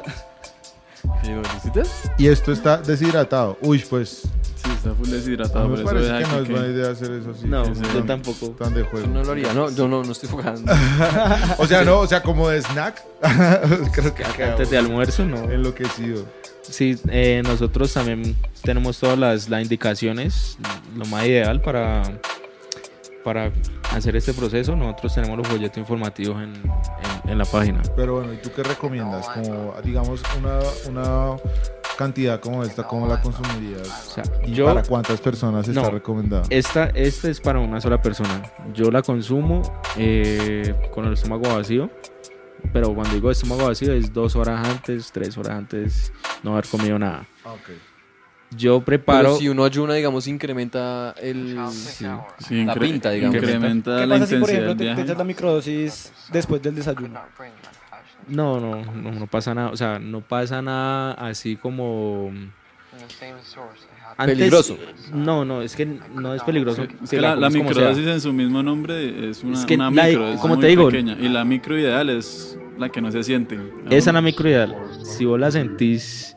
Speaker 4: Y esto está deshidratado. Uy, pues.
Speaker 5: Sí, está full deshidratado. por
Speaker 4: me parece que no es buena idea hacer eso así.
Speaker 6: No, yo tampoco.
Speaker 4: Tan de juego.
Speaker 3: Yo no lo haría, no, yo no, no estoy jugando.
Speaker 4: O sea, no, o sea, como de snack. Creo que
Speaker 6: Antes de almuerzo, no.
Speaker 4: enloquecido.
Speaker 6: Sí, eh, nosotros también tenemos todas las, las indicaciones, lo más ideal para, para hacer este proceso. Nosotros tenemos los folletos informativos en, en- en la página.
Speaker 4: Pero bueno, ¿y tú qué recomiendas? Como, digamos, una, una cantidad como esta, ¿cómo la consumirías?
Speaker 6: O sea,
Speaker 4: ¿Y
Speaker 6: yo,
Speaker 4: para cuántas personas está
Speaker 6: No.
Speaker 4: recomendada?
Speaker 6: esta, esta es para una sola persona. Yo la consumo eh, con el estómago vacío. Pero cuando digo estómago vacío es dos horas antes, tres horas antes no haber comido nada.
Speaker 4: Ah,
Speaker 6: Yo
Speaker 3: Pero
Speaker 6: preparo...
Speaker 3: si uno ayuna, digamos, incrementa el.
Speaker 5: Sí,
Speaker 3: La
Speaker 5: incre-
Speaker 3: pinta, digamos.
Speaker 5: Incrementa
Speaker 2: ¿Qué
Speaker 5: la
Speaker 2: pasa si, por
Speaker 5: intensidad
Speaker 2: ejemplo, te, te echas la microdosis después del desayuno?
Speaker 6: No, no, no, no pasa nada. O sea, no pasa nada así como... Antes-
Speaker 3: Peligroso.
Speaker 6: No, no, es que no es peligroso.
Speaker 5: Es que la, la microdosis en su mismo nombre es una,
Speaker 6: Es que
Speaker 5: una
Speaker 6: la-
Speaker 5: micro, es
Speaker 6: como
Speaker 5: muy
Speaker 6: te digo-
Speaker 5: pequeña. Y la micro ideal es la que no se siente.
Speaker 6: Esa es la micro ideal. Si vos la sentís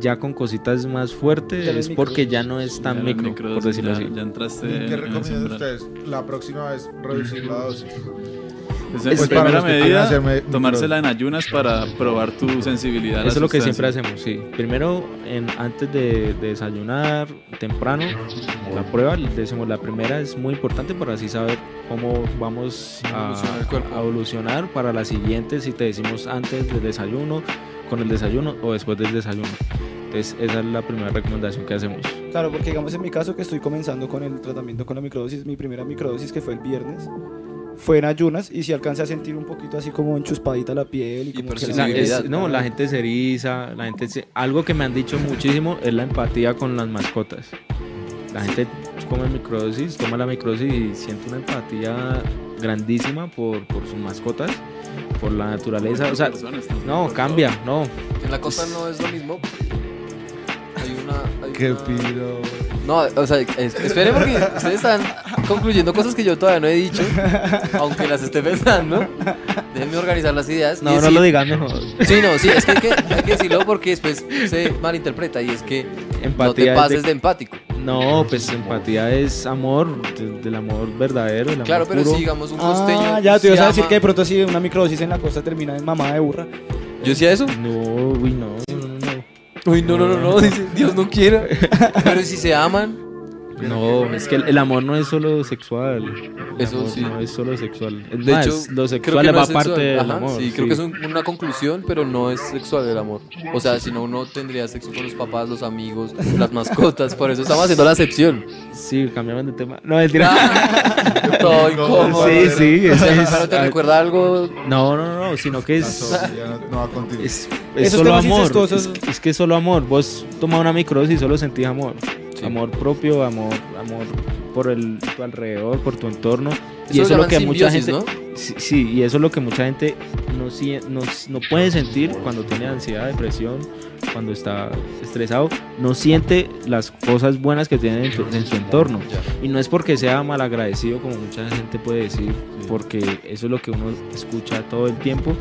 Speaker 6: ya con cositas más fuertes,
Speaker 2: es
Speaker 6: es
Speaker 2: micro.
Speaker 6: porque ya no es tan micro, por decirlo
Speaker 5: ya,
Speaker 6: así.
Speaker 5: ya entraste
Speaker 4: ¿Y
Speaker 5: en-
Speaker 4: qué recomiendan ustedes? La próxima vez reducir la dosis.
Speaker 5: Es,
Speaker 4: Pues
Speaker 5: en
Speaker 4: para
Speaker 5: primera medida, tomársela en ayunas para probar tu sensibilidad. a la
Speaker 6: Eso es lo que siempre hacemos, sí. Primero, en, antes de, de desayunar temprano, la prueba, decimos la primera es muy importante para así saber cómo vamos a, a evolucionar para la siguiente, si te decimos antes del desayuno, con el desayuno o después del desayuno. Entonces, esa es la primera recomendación que hacemos.
Speaker 2: Claro, porque digamos en mi caso que estoy comenzando con el tratamiento con la microdosis, mi primera microdosis que fue el viernes, fue en ayunas y si alcancé a sentir un poquito así como enchuspadita la piel y como que la-
Speaker 3: Sensibilidad.
Speaker 6: es- no, la gente se eriza, la gente se- algo que me han dicho muchísimo es la empatía con las mascotas. La gente come microdosis, toma la microdosis y siente una empatía grandísima por, por sus mascotas, por la naturaleza. O sea, no, cambia, no.
Speaker 3: En la costa no es lo mismo. Hay una. hay
Speaker 4: Qué
Speaker 3: una-
Speaker 4: piro.
Speaker 3: No, o sea, es- esperen porque ustedes están concluyendo cosas que yo todavía no he dicho, aunque las esté pensando. Déjenme organizar las ideas.
Speaker 6: No, no
Speaker 3: decir-
Speaker 6: lo digas mejor.
Speaker 3: Sí, no, sí, es que hay, que hay que decirlo porque después se malinterpreta y es que no te
Speaker 6: es
Speaker 3: pases
Speaker 6: de-
Speaker 3: de empático.
Speaker 6: No, pues empatía es amor, de- del amor verdadero, el amor
Speaker 3: Claro, pero
Speaker 6: puro.
Speaker 3: si digamos un costeño.
Speaker 2: Ah, ya te
Speaker 3: se
Speaker 2: ibas a decir
Speaker 3: ama-
Speaker 2: que de pronto si una microdosis en la costa termina en mamá de burra.
Speaker 3: Yo decía eso.
Speaker 6: No, uy, no, no, no.
Speaker 3: Uy, no, no, no, no, dice, Dios no quiera. Pero si se aman,
Speaker 6: No, es que el, el amor no es solo sexual. El
Speaker 3: Eso
Speaker 6: amor
Speaker 3: sí.
Speaker 6: No es solo sexual. Es
Speaker 3: de
Speaker 6: más,
Speaker 3: hecho,
Speaker 6: lo
Speaker 3: creo
Speaker 6: sexual
Speaker 3: que no
Speaker 6: va
Speaker 3: es sexual.
Speaker 6: aparte del
Speaker 3: Ajá,
Speaker 6: amor.
Speaker 3: Sí, creo que es un- una conclusión, pero no es sexual el amor. O sea, si no, uno tendría sexo con los papás, los amigos, las mascotas. Por eso estamos haciendo la excepción.
Speaker 6: Sí, cambiamos de tema. No, es mentira.
Speaker 3: Todo incómodo.
Speaker 6: sí, sí. es- es-
Speaker 3: ¿Pero te recuerda algo?
Speaker 6: no, no, no, sino que es.
Speaker 4: ya no, va a continuar.
Speaker 6: Es, es
Speaker 2: Esos
Speaker 6: solo
Speaker 2: temas
Speaker 6: amor.
Speaker 2: incestuosos-
Speaker 6: Es, es que es solo amor. Vos tomas una microdosis y solo sentís amor.
Speaker 3: Sí.
Speaker 6: Amor propio, amor, amor por el, tu alrededor, por tu entorno.
Speaker 3: Eso
Speaker 6: y eso es lo que mucha gente. Sí, sí, y eso es lo que mucha gente no, no, no puede sentir cuando tiene ansiedad, depresión, cuando está estresado. No siente las cosas buenas que tiene en, en su entorno. Y no es porque sea malagradecido, como mucha gente puede decir, porque eso es lo que uno escucha todo el tiempo,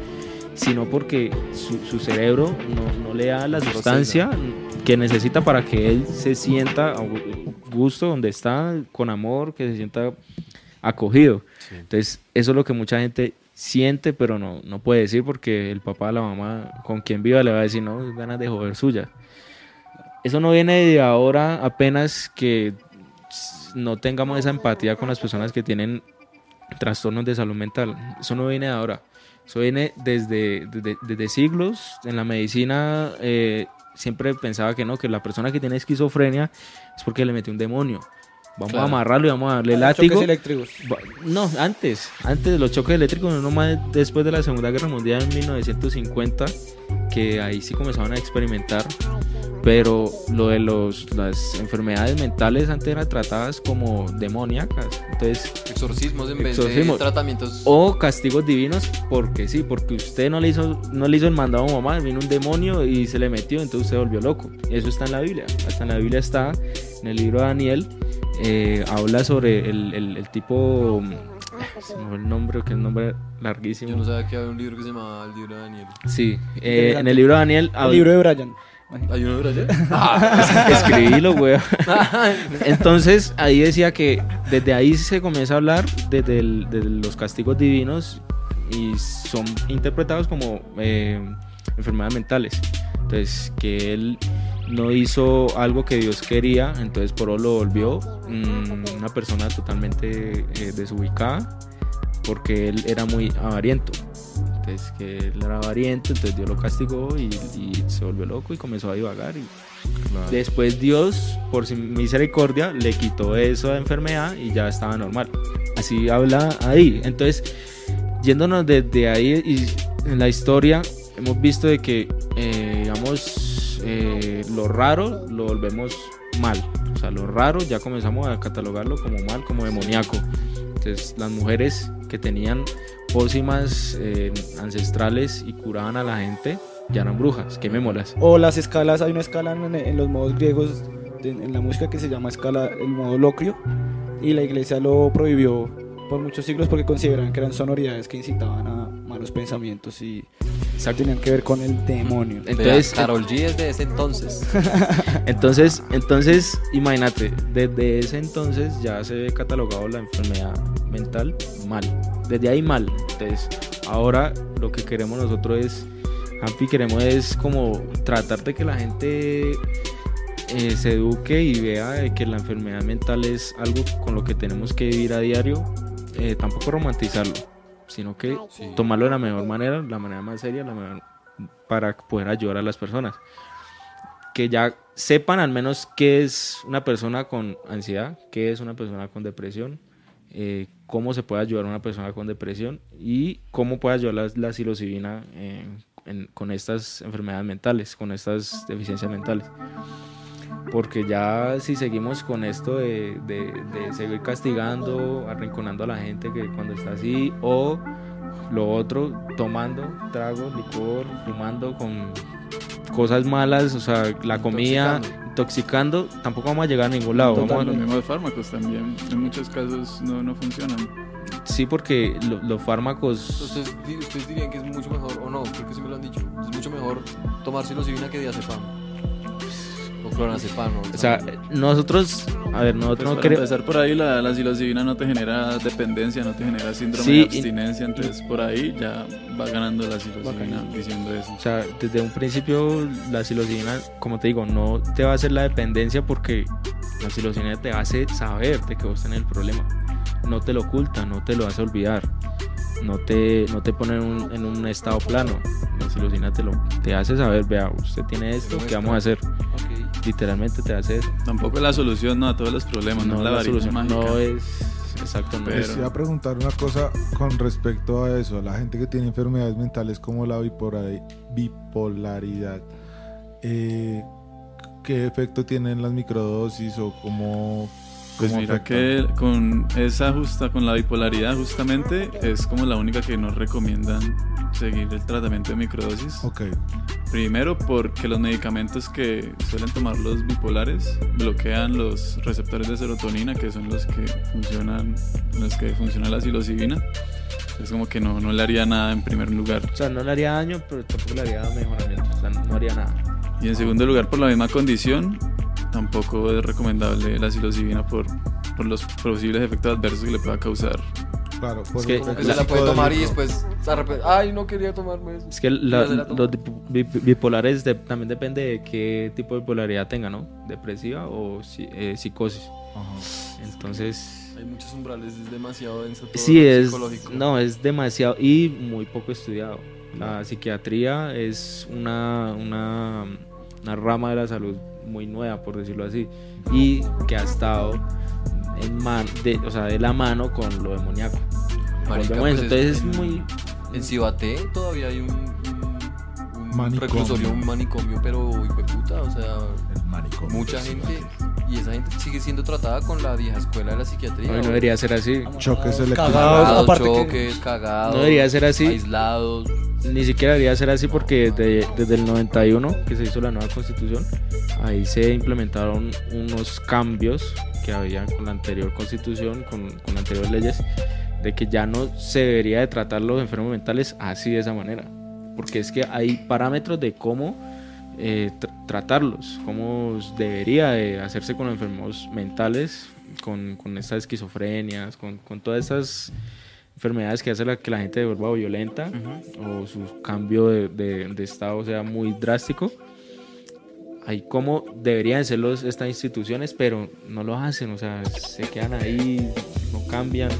Speaker 6: sino porque su, su cerebro no, no le da la sustancia que necesita para que él se sienta a gu- gusto donde está, con amor, que se sienta acogido. Entonces, eso es lo que mucha gente siente, pero no, no puede decir porque el papá, la mamá, con quien viva le va a decir, no, es ganas de joder suya. Eso no viene de ahora apenas que no tengamos esa empatía con las personas que tienen trastornos de salud mental. Eso no viene de ahora. Eso viene desde, desde, desde siglos. En la medicina eh, siempre pensaba que no, que la persona que tiene esquizofrenia es porque le metió un demonio. Vamos a amarrarlo y vamos a darle látigo.
Speaker 2: Choques eléctricos.
Speaker 6: No, antes, antes de los choques eléctricos, no más después de la Segunda Guerra Mundial en 1950, que ahí sí comenzaban a experimentar, pero lo de los, las enfermedades mentales antes eran tratadas como demoníacas, entonces,
Speaker 3: Exorcismos en vez de tratamientos.
Speaker 6: o castigos divinos, porque sí, porque usted no le hizo, no le hizo el mandado a mamá, vino un demonio y se le metió, entonces usted volvió loco. Eso está en la Biblia, hasta en la Biblia está, en el libro de Daniel, eh, habla sobre el, el- el tipo, se me fue el nombre, que es un nombre larguísimo.
Speaker 3: Yo no sabía que había un libro que se llamaba El libro de Daniel.
Speaker 6: Sí, eh, en el libro de Daniel
Speaker 2: El libro de Brian.
Speaker 3: ¿Hay uno de allá?
Speaker 6: escribílo, güey. Entonces ahí decía que desde ahí se comienza a hablar desde, el- desde los castigos divinos y son interpretados como eh, enfermedades mentales. Entonces que él no hizo algo que Dios quería, entonces por lo volvió mm, una persona totalmente eh, desubicada porque él era muy avariento. Entonces que él era avariento, entonces Dios lo castigó y, y se volvió loco y comenzó a divagar y Después Dios, por su misericordia, le quitó esa enfermedad y ya estaba normal. Así habla ahí. Entonces, yéndonos desde ahí y en la historia, hemos visto de que, eh, digamos, eh, lo raro lo volvemos mal. O sea, lo raro ya comenzamos a catalogarlo como mal, como demoníaco. Entonces, las mujeres que tenían pócimas eh, ancestrales y curaban a la gente, ya eran brujas, quemémoslas.
Speaker 2: O las escalas, hay una escala en, en los modos griegos de- en la música que se llama escala, el modo locrio, y la iglesia lo prohibió por muchos siglos porque consideraban que eran sonoridades que incitaban a malos pensamientos y tenían que ver con el demonio.
Speaker 6: Entonces,
Speaker 3: Entonces, Carol G es de ese entonces.
Speaker 6: Entonces, entonces, imagínate, desde ese entonces ya se ve catalogado la enfermedad mental mal. Desde ahí mal. Entonces, ahora lo que queremos nosotros es, Ampi, queremos es como tratar de que la gente eh, se eduque y vea que la enfermedad mental es algo con lo que tenemos que vivir a diario. Eh, tampoco romantizarlo, sino que
Speaker 3: Sí.
Speaker 6: tomarlo de la mejor manera, la manera más seria, la mejor, para poder ayudar a las personas que ya sepan al menos qué es una persona con ansiedad, qué es una persona con depresión, eh, cómo se puede ayudar a una persona con depresión y cómo puede ayudar la, la psilocibina eh, en- con estas enfermedades mentales, con estas deficiencias mentales. Porque ya si seguimos con esto de, de- de seguir castigando, arrinconando a la gente que cuando está así, o lo otro, tomando trago, licor, fumando con cosas malas, o sea, la comida, intoxicando, tampoco vamos a llegar a ningún lado. Vamos a-
Speaker 5: Los mismos fármacos también, en muchos casos no, no funcionan.
Speaker 6: sí, porque lo- los fármacos...
Speaker 3: Di- ustedes dirían que es mucho mejor, o no, creo que sí me lo han dicho. Es mucho mejor tomar psilocibina que diazepam. O clonazepam.
Speaker 6: O sea, nosotros, a ver,
Speaker 5: Pues
Speaker 6: nosotros no
Speaker 5: para
Speaker 6: queremos...
Speaker 5: empezar por ahí, la, la psilocibina no te genera dependencia, no te genera síndrome
Speaker 6: Sí,
Speaker 5: de
Speaker 6: y-
Speaker 5: abstinencia, entonces por ahí ya va ganando la psilocibina diciendo eso.
Speaker 6: O sea, desde un principio la psilocibina, como te digo, no te va a hacer la dependencia porque la psilocibina te hace saber de que vos tenés el problema. No te lo oculta, no te lo hace olvidar. No te, no te pone en un, en un estado plano. La psilocibina te, lo, te hace saber, vea, usted tiene esto, ¿qué vamos a hacer? Literalmente te hace eso.
Speaker 5: Tampoco es la solución no, a todos los problemas, no, es la,
Speaker 6: la solución
Speaker 5: mágica.
Speaker 6: no es...
Speaker 5: Pero-
Speaker 6: es-
Speaker 4: Les iba a preguntar una cosa con respecto a eso, a la gente que tiene enfermedades mentales como la bipolari- bipolaridad. eh, ¿Qué efecto tienen las microdosis o cómo...
Speaker 5: Pues mira que con esa justa, con la bipolaridad justamente es como la única que nos recomiendan seguir el tratamiento de microdosis.
Speaker 4: Ok,
Speaker 5: Primero porque los medicamentos que suelen tomar los bipolares bloquean los receptores de serotonina que son los que funcionan, los que funciona la psilocibina. Es como que no, no le haría nada en primer lugar.
Speaker 6: O sea, no le haría daño, pero tampoco le haría mejoramiento. O sea, no haría nada.
Speaker 5: Y en segundo lugar, por la misma condición, tampoco es recomendable la psilocibina por, por los posibles efectos adversos que le pueda causar
Speaker 4: Claro, por
Speaker 6: Es que-
Speaker 4: efecto
Speaker 3: se la puede tomar y después se arrepiente. Ay, no quería tomarme eso.
Speaker 6: Es que la-
Speaker 3: la
Speaker 6: los bi- bi- bipolares de- también depende de qué tipo de bipolaridad tenga, ¿no? Depresiva o eh, psicosis.
Speaker 4: Ajá.
Speaker 6: Entonces,
Speaker 3: Hay muchos umbrales, es demasiado denso todo
Speaker 6: sí es,
Speaker 3: psicológico.
Speaker 6: no, es demasiado y muy poco estudiado. La psiquiatría es una, una, una rama de la salud muy nueva, por decirlo así, y que ha estado en man, de, o sea, de la mano con lo demoníaco.
Speaker 3: Marica, pues.
Speaker 6: Entonces es
Speaker 3: en-
Speaker 6: muy
Speaker 3: En Cibaté todavía hay un, un, un
Speaker 4: Manicomio.
Speaker 3: reclusorio, un manicomio, pero puta, o sea,
Speaker 4: El manicomio.
Speaker 3: mucha gente. Y esa gente sigue siendo tratada con la vieja escuela de la psiquiatría.
Speaker 6: no, no debería ser así.
Speaker 4: Choques.
Speaker 2: Cagados, aparte que-
Speaker 3: choques, cagados.
Speaker 6: No debería ser así.
Speaker 3: Aislados.
Speaker 6: Ni siquiera debería ser así porque de- desde el 91 que se hizo la nueva constitución, ahí se implementaron unos cambios que había con la anterior constitución, con, con las anteriores leyes, de que ya no se debería de tratar los enfermos mentales así de esa manera. Porque es que hay parámetros de cómo eh, tr- tratarlos, cómo debería de hacerse con los enfermos mentales, con, con estas esquizofrenias, con, con todas estas enfermedades que hacen la, que la gente se vuelva violenta o su cambio de, de- de estado sea muy drástico. Hay como deberían ser los, estas instituciones, pero no lo hacen, o sea, se quedan ahí, no cambian.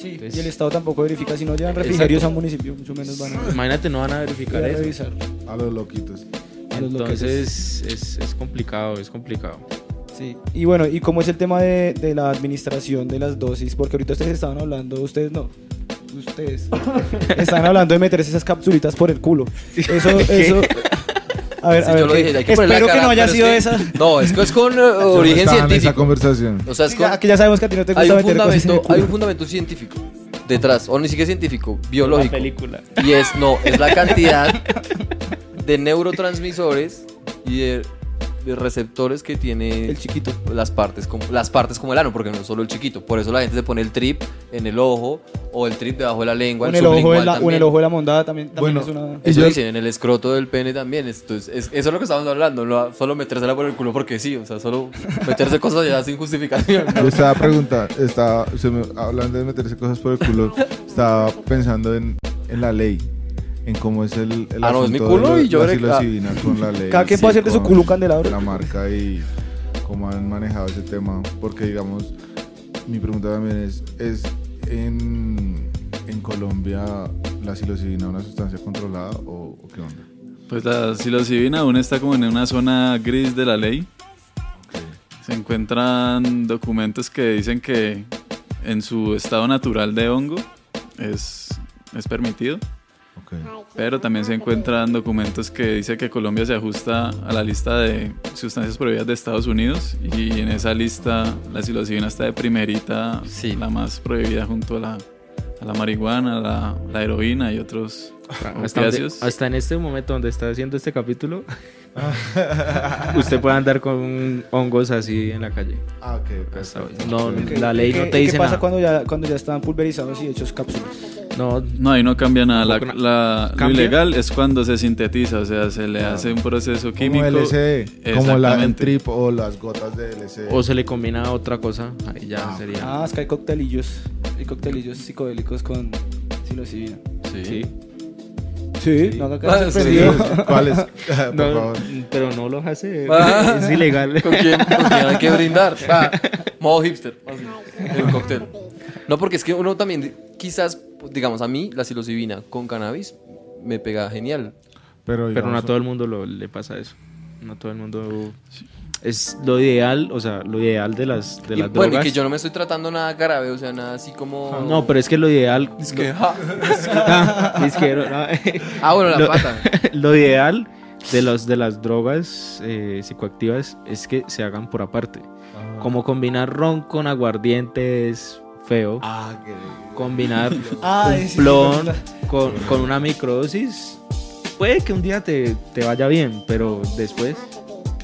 Speaker 2: Sí,
Speaker 6: Entonces-
Speaker 2: y el Estado tampoco verifica. Si no llevan refrigerios a un municipio, mucho menos van a,
Speaker 6: Imagínate, no van a
Speaker 2: van
Speaker 6: verificar
Speaker 2: a
Speaker 6: eso.
Speaker 2: revisar.
Speaker 4: A los loquitos.
Speaker 2: a los loquetes.
Speaker 6: Entonces es, es complicado, es complicado.
Speaker 2: Sí. Y bueno, ¿y cómo es el tema de, de la administración de las dosis? Porque ahorita ustedes estaban hablando, ustedes no. Ustedes están hablando de meterse esas capsulitas por el culo. Eso, eso. A ver,
Speaker 3: Sí,
Speaker 2: a ver.
Speaker 3: yo lo dije, hay que
Speaker 2: espero
Speaker 3: la
Speaker 2: que
Speaker 3: cara,
Speaker 2: no haya
Speaker 3: pero es
Speaker 2: sido
Speaker 3: que-
Speaker 2: esa.
Speaker 3: No, es que es con
Speaker 4: no
Speaker 3: origen
Speaker 4: en esa
Speaker 3: científico.
Speaker 4: conversación.
Speaker 3: O sea, es
Speaker 2: Sí,
Speaker 3: con,
Speaker 2: ya, que ya sabemos que a ti no te
Speaker 3: hay
Speaker 2: gusta
Speaker 3: un
Speaker 2: meter cosas en el
Speaker 3: fundamento, hay un fundamento científico detrás, o ni siquiera científico, biológico.
Speaker 6: película.
Speaker 3: Y es, no, es la cantidad de neurotransmisores y de, de receptores que tiene
Speaker 2: El chiquito.
Speaker 3: las partes, como, las partes como el ano, porque no es solo el chiquito. Por eso la gente se pone el trip en el ojo o el trip debajo de la lengua.
Speaker 2: O en el ojo de la, o en
Speaker 3: también.
Speaker 2: el ojo de la mondada también, también
Speaker 4: Bueno,
Speaker 2: es una.
Speaker 3: Eso
Speaker 4: Yo-
Speaker 3: dicen, en el escroto del pene también. Entonces, es- eso es lo que estamos hablando, no solo metérsela por el culo porque sí, o sea, solo meterse cosas ya sin justificación. ¿no?
Speaker 4: Yo estaba preguntando, estaba, hablando de meterse cosas por el culo, estaba pensando en, en la ley, en cómo es el, el
Speaker 3: Ah, no, es mi
Speaker 4: asunto de
Speaker 3: culo
Speaker 4: lo-
Speaker 3: y yo
Speaker 4: la
Speaker 3: veré- ah.
Speaker 4: con la ley.
Speaker 2: Cada quien puede hacer de su culo candelabro.
Speaker 4: La marca y cómo han manejado ese tema, porque digamos, mi pregunta también es, ¿es en, en Colombia la psilocibina una sustancia controlada o, o qué onda?
Speaker 5: Pues la psilocibina aún está como en una zona gris de la ley.
Speaker 4: Ok.
Speaker 5: Se encuentran documentos que dicen que en su estado natural de hongo es, es permitido,
Speaker 4: ok.
Speaker 5: pero también se encuentran documentos que dice que Colombia se ajusta a la lista de sustancias prohibidas de Estados Unidos y en esa lista la psilocibina está de primerita,
Speaker 3: Sí.
Speaker 5: la más prohibida junto a la, a la marihuana, la, la heroína y otros
Speaker 6: Hasta, donde- hasta en este momento donde está haciendo este capítulo, usted puede andar con hongos así en la calle.
Speaker 4: Ah, ok, ok.
Speaker 6: Hasta. No,
Speaker 2: ¿Qué-
Speaker 6: la ley no
Speaker 2: qué-
Speaker 6: te
Speaker 2: ¿y
Speaker 6: dice
Speaker 2: ¿Qué pasa
Speaker 6: nada.
Speaker 2: cuando ya, cuando ya están pulverizados y hechos cápsulas?
Speaker 6: No,
Speaker 5: No, ahí no cambia nada. La- lo ilegal es cuando se sintetiza, o sea, se le hace un proceso
Speaker 4: Como
Speaker 5: químico.
Speaker 4: LSD, como la, el trip o las gotas de LSD.
Speaker 6: o se le combina a otra cosa, ahí ya
Speaker 4: Ah,
Speaker 6: sería.
Speaker 2: Ah, es que hay coctelillos. Hay coctelillos psicodélicos con psilocibina.
Speaker 3: Sí.
Speaker 6: Sí.
Speaker 2: Sí,
Speaker 6: Sí.
Speaker 2: no, acá
Speaker 3: Ah,
Speaker 2: sorprendido.
Speaker 4: ¿Cuáles? Por
Speaker 6: No,
Speaker 4: favor.
Speaker 6: pero no los hace.
Speaker 3: Ah.
Speaker 6: Es ilegal.
Speaker 3: ¿Con quién, con quién hay que brindar? Ah, modo hipster. así, el cóctel. No, porque es que uno también, quizás, digamos, a mí la psilocibina con cannabis me pega genial.
Speaker 4: Pero,
Speaker 6: Pero no a todo el mundo lo- le pasa eso. No a todo el mundo. Es lo ideal, o sea, lo ideal de las, de
Speaker 3: Y,
Speaker 6: las
Speaker 3: bueno, y
Speaker 6: drogas.
Speaker 3: que yo no me estoy tratando nada grave, o sea, nada así como...
Speaker 6: No, pero es que lo ideal.
Speaker 3: Es que, ja.
Speaker 6: Ah, es que no, no.
Speaker 3: Ah, bueno, la
Speaker 6: Lo-
Speaker 3: pata.
Speaker 6: lo ideal de, los, de las drogas eh, psicoactivas es que se hagan por aparte. Como combinar ron con aguardiente es feo.
Speaker 4: Ah.
Speaker 6: Combinar
Speaker 2: Ah,
Speaker 6: un
Speaker 2: sí,
Speaker 6: plon
Speaker 2: sí,
Speaker 6: con, con una microdosis puede que un día te, te vaya bien, pero después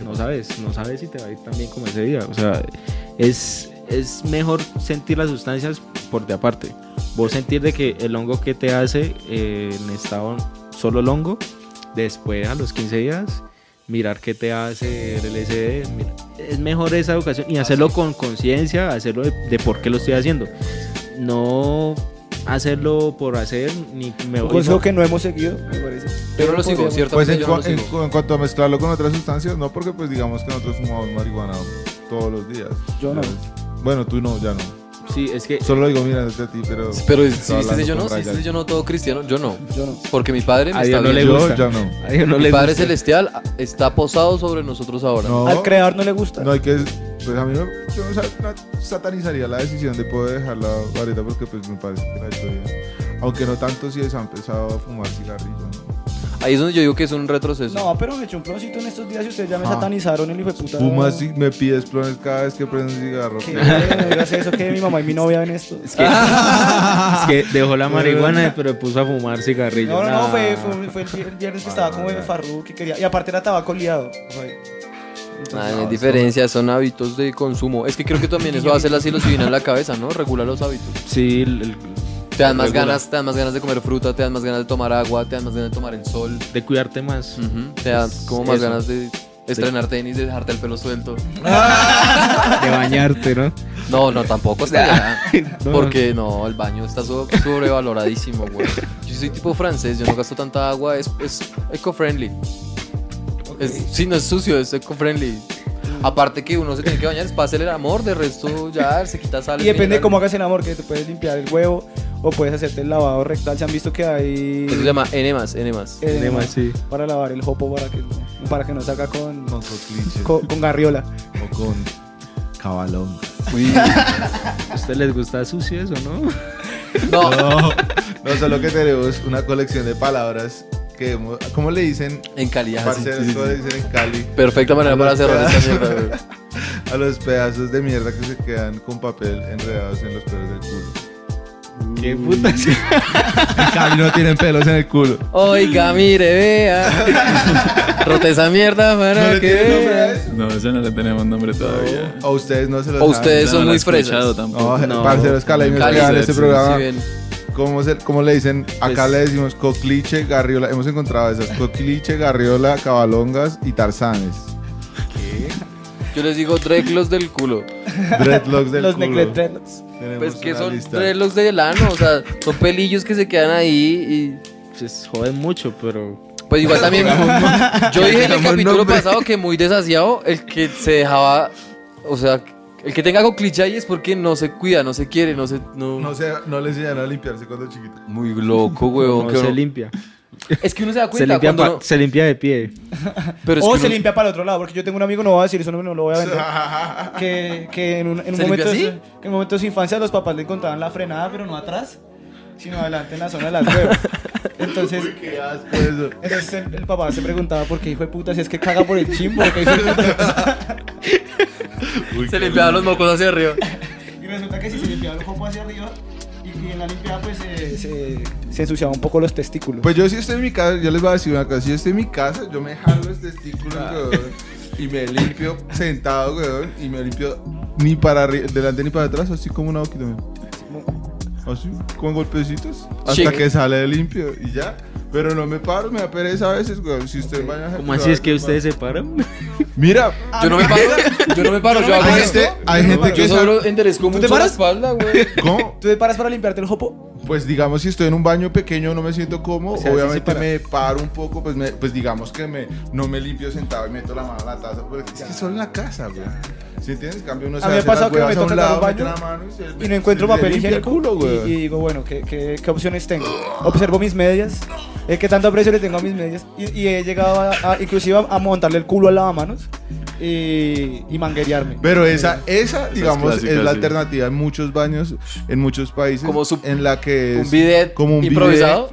Speaker 6: no sabes, no sabes si te va a ir tan bien como ese día. O sea, es, es mejor sentir las sustancias por de aparte. Vos sentir de que el hongo que te hace eh, en estado solo el hongo, después a los 15 días mirar qué te hace el LSD. mira, es mejor esa educación y hacerlo con conciencia, hacerlo de, de por qué lo estoy haciendo. No hacerlo por hacer, ni me
Speaker 2: Un
Speaker 6: voy
Speaker 2: consejo que no hemos seguido, me parece.
Speaker 3: Yo no lo sigo, cierto.
Speaker 4: Pues en,
Speaker 3: yo no
Speaker 4: cua-
Speaker 3: lo
Speaker 4: en
Speaker 3: sigo.
Speaker 4: cu- en cuanto a mezclarlo con otras sustancias, no, porque pues digamos que nosotros fumamos marihuana todos los días.
Speaker 2: Yo no.
Speaker 4: Bueno, tú no, ya no.
Speaker 6: Sí, es que
Speaker 4: Solo lo digo mirándote a ti, pero...
Speaker 3: Pero si viste yo no, si viste yo no todo cristiano, yo no.
Speaker 2: Yo no.
Speaker 3: Porque mi padre me
Speaker 6: A
Speaker 3: está
Speaker 6: Dios no le.
Speaker 4: Yo
Speaker 6: gusta.
Speaker 4: ya no.
Speaker 6: a Dios no
Speaker 3: Mi
Speaker 6: le
Speaker 3: Padre
Speaker 6: gusta.
Speaker 3: Celestial está posado sobre nosotros ahora.
Speaker 4: No,
Speaker 2: Al creador no le gusta.
Speaker 4: no hay que... Pues a mí no, yo no sa- no satanizaría la decisión de poder dejar la vareta porque pues me parece que la. Aunque no tanto si han empezado a fumar cigarrillo, ¿no?
Speaker 3: Ahí es donde yo digo que es un retroceso.
Speaker 2: No, pero me echó un ploncito en estos días y ustedes ya me
Speaker 4: Ah.
Speaker 2: satanizaron el hijo de puta.
Speaker 4: Fumas y me pides plones cada vez que prendes un cigarro.
Speaker 2: ¿Qué? No digas eso, que mi mamá y mi novia ven esto.
Speaker 6: Es que, es que dejó la marihuana, pero puso a fumar cigarrillos.
Speaker 2: No, no, fue, fue, fue el vier- el viernes que estaba como en Farru que quería. Y aparte era tabaco liado.
Speaker 3: Ah, no
Speaker 2: no,
Speaker 3: hay diferencia, son hábitos de consumo. Es que creo que también eso hace la psilocibina en la cabeza, ¿no? Regula los hábitos.
Speaker 6: Sí, el- el-
Speaker 3: Te dan más ganas, te dan más ganas de comer fruta, te dan más ganas de tomar agua, te dan más ganas de tomar el sol.
Speaker 6: de cuidarte más.
Speaker 3: Te dan como más
Speaker 6: Eso.
Speaker 3: ganas de estrenar tenis, de dejarte el pelo suelto.
Speaker 6: De bañarte, ¿no?
Speaker 3: No, no, tampoco está allá.
Speaker 6: No.
Speaker 3: Porque no, el baño está so- sobrevaloradísimo, güey. Yo soy tipo francés, yo no gasto tanta agua, es, es eco-friendly. Es- Sí, no es sucio, es eco-friendly. Aparte que uno se tiene que bañar, es para hacer el amor, de resto ya se quita sal.
Speaker 2: Y depende de cómo hagas el amor, que te puedes limpiar el huevo o puedes hacerte el lavado rectal. Se han visto que hay.
Speaker 3: Eso se llama enemas, enemas.
Speaker 2: eh,
Speaker 6: Enema, sí.
Speaker 2: Para lavar el jopo para que, para que no salga con,
Speaker 4: Con
Speaker 2: con, con garriola.
Speaker 4: o con cabalón.
Speaker 3: Uy,
Speaker 6: ¿A ustedes les gusta sucio eso, no?
Speaker 3: no,
Speaker 4: No, no, solo que tenemos una colección de palabras que, ¿cómo le dicen?
Speaker 3: en sí,
Speaker 4: Parceros,
Speaker 3: sí, sí,
Speaker 4: ¿cómo
Speaker 3: sí.
Speaker 4: le dicen en Cali?
Speaker 3: Perfecta manera para cerrar esta mierda, güey.
Speaker 4: A los pedazos de mierda que se quedan con papel enredados en los pelos del culo.
Speaker 6: ¿Qué putas?
Speaker 4: En Cali no tienen pelos en el culo.
Speaker 3: Oiga, mire, vea. Rota esa mierda
Speaker 4: ¿No
Speaker 3: para
Speaker 4: le
Speaker 3: que
Speaker 4: tienen nombre a
Speaker 3: vea.
Speaker 4: eso?
Speaker 5: No, eso no le tenemos nombre todavía.
Speaker 4: O ustedes no se lo
Speaker 3: O ustedes son
Speaker 5: no
Speaker 3: muy fresas.
Speaker 5: tampoco.
Speaker 4: No,
Speaker 6: No.
Speaker 4: parceros caleños
Speaker 3: Cali,
Speaker 4: que este programa.
Speaker 3: Sí, bien.
Speaker 4: ¿Cómo, se- cómo le dicen? Acá
Speaker 3: Pues-
Speaker 4: le decimos cocliche, garriola. Hemos encontrado esas. Cocliche, garriola, cabalongas y tarzanes.
Speaker 3: Yo les digo dreadlocks del culo.
Speaker 4: Dreadlocks del
Speaker 2: Los
Speaker 4: culo.
Speaker 2: dreadlocks.
Speaker 4: Tenemos
Speaker 3: Pues que son
Speaker 4: lista.
Speaker 3: dreadlocks de lano, o sea, son pelillos que se quedan ahí
Speaker 6: Pues joden mucho, pero.
Speaker 3: y pues igual también yo dije en el capítulo
Speaker 4: nombre.
Speaker 3: pasado que muy desasiado el que se dejaba, o sea, el que tenga coclicha ahí es porque no se cuida, no se quiere, no se no,
Speaker 4: No, sé, no le enseñaron a limpiarse cuando chiquito.
Speaker 3: muy loco, huevón,
Speaker 6: No
Speaker 3: que
Speaker 6: se
Speaker 3: uno-
Speaker 6: limpia.
Speaker 3: es que uno se da
Speaker 6: Se
Speaker 3: cuenta
Speaker 6: limpia,
Speaker 3: cuando
Speaker 6: pa- se limpia de pie.
Speaker 3: pero es
Speaker 2: O
Speaker 3: que
Speaker 2: se
Speaker 3: uno-
Speaker 2: limpia para el otro lado, porque yo tengo un amigo, no voy a decir eso, no, no lo voy a vender. que, que en un, en un
Speaker 3: ¿Se
Speaker 2: momento, de,
Speaker 3: así?
Speaker 2: que en un momento de su infancia los papás le encontraban la frenada, pero no atrás, sino adelante en la zona de las huevas. Entonces,
Speaker 4: Qué asco eso.
Speaker 2: entonces el, el papá se preguntaba por qué hijo de puta, si es que caga por el chimbo, que de puta.
Speaker 3: se limpiaban los mocos hacia arriba.
Speaker 2: Y resulta que si se limpiaba el jopo hacia arriba y, en la limpiada pues se, se, se ensuciaba un poco los testículos.
Speaker 4: Pues yo si estoy en mi casa, yo les voy a decir una cosa. Si yo estoy en mi casa, yo me jalo los testículos, weón, y me limpio sentado, weón, y me limpio ni para arri- delante ni para atrás, así como una boquita. Así, con golpecitos, hasta
Speaker 3: Chic.
Speaker 4: que sale limpio y ya. Pero no me paro, me da pereza a veces, weón. Si usted vaya a
Speaker 6: ¿Cómo así es que ustedes se paran?
Speaker 4: Mira,
Speaker 3: Yo no me paro, yo no me paro, yo hago
Speaker 4: hay
Speaker 3: esto.
Speaker 4: gente, hay gente que
Speaker 3: Yo solo enderezco mucho
Speaker 2: te
Speaker 3: la
Speaker 2: paras?
Speaker 3: espalda, güey.
Speaker 4: ¿Cómo?
Speaker 2: ¿Tú te paras para limpiarte el jopo?
Speaker 4: Pues digamos, si estoy en un baño pequeño no me siento cómodo,
Speaker 2: O sea,
Speaker 4: obviamente me paro un poco, pues, me- pues digamos que me, no me limpio sentado y meto la mano en la taza, porque es que solo en la casa, güey. ¿Sí entiendes? En cambio uno se
Speaker 2: A mí me
Speaker 4: hace
Speaker 2: ha pasado
Speaker 4: las
Speaker 2: que me toca
Speaker 4: un lado,
Speaker 2: baño
Speaker 4: la mano y, se-
Speaker 2: y no encuentro papel higiénico
Speaker 4: culo,
Speaker 2: y, digo, bueno, ¿qué, qué, qué opciones tengo? Observo mis medias, eh, qué tanto aprecio le tengo a mis medias y, y he llegado a, a- inclusive a, montarle el culo al lavamanos y, y manguerearme.
Speaker 4: Pero esa, esa, digamos,
Speaker 5: clásica,
Speaker 4: es la
Speaker 5: sí.
Speaker 4: alternativa en muchos baños, en muchos países,
Speaker 3: Como su-
Speaker 4: en la que es
Speaker 3: Un bidet
Speaker 4: como un bidet,
Speaker 3: improvisado.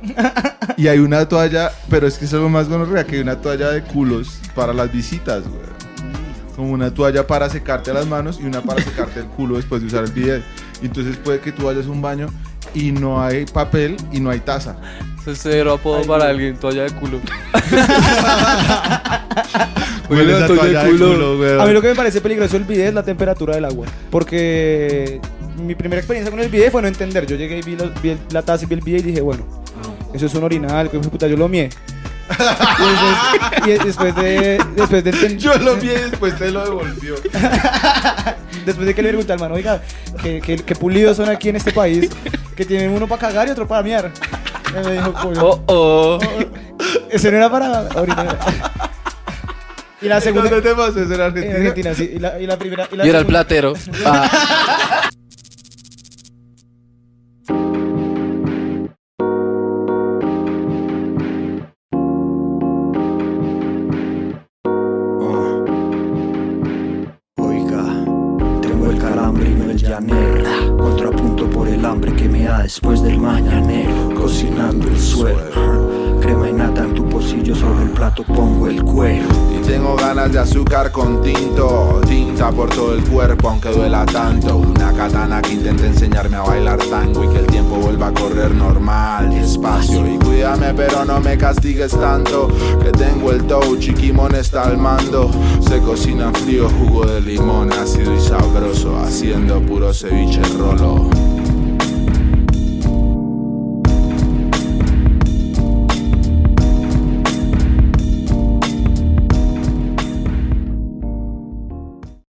Speaker 4: y hay una toalla, pero es que es algo más gonorrea, que hay una toalla de culos para las visitas, güey. Como una toalla para secarte las manos y una para secarte el culo después de usar el bidet. Entonces puede que tú vayas a un baño y no hay papel y no hay taza.
Speaker 3: Ese cero apodo
Speaker 2: Ay,
Speaker 3: para
Speaker 2: no.
Speaker 3: alguien, toalla de culo. Toalla de culo.
Speaker 2: A mí lo que me parece peligroso del bidet es la temperatura del agua. Porque mi primera experiencia con el bidet fue no entender. Yo llegué y vi, los- vi el- la taza y vi el bidet y dije, bueno, eso es un orinal, que puta, yo lo mié. Y después, y después de, después de
Speaker 4: Yo lo vi y después te lo devolvió.
Speaker 2: después de que le pregunté al man, oiga, que, que, que pulidos son aquí en este país. que tiene uno para cagar y otro para miar. Y me dijo, coño,
Speaker 3: Oh, oh.
Speaker 2: ese no era para orinar. Y la segunda...
Speaker 7: ¿Dónde te pasó eso en
Speaker 2: En
Speaker 7: Argentina?
Speaker 2: Argentina, sí. Y la, y la primera... Y, la
Speaker 3: Y era el platero. Ah,
Speaker 8: después del mañanero. Cocinando el suelo. Crema y nata en tu pocillo, sobre el plato pongo el cuero.
Speaker 4: Y tengo ganas de azúcar con tinto, tinta por todo el cuerpo aunque duela tanto. Una katana que intenta enseñarme a bailar tango y que el tiempo vuelva a correr normal, despacio. Y cuídame pero no me castigues tanto, que tengo el dough, chiquimón está al mando. Se cocina frío, jugo de limón, ácido y sabroso, haciendo puro ceviche rolo.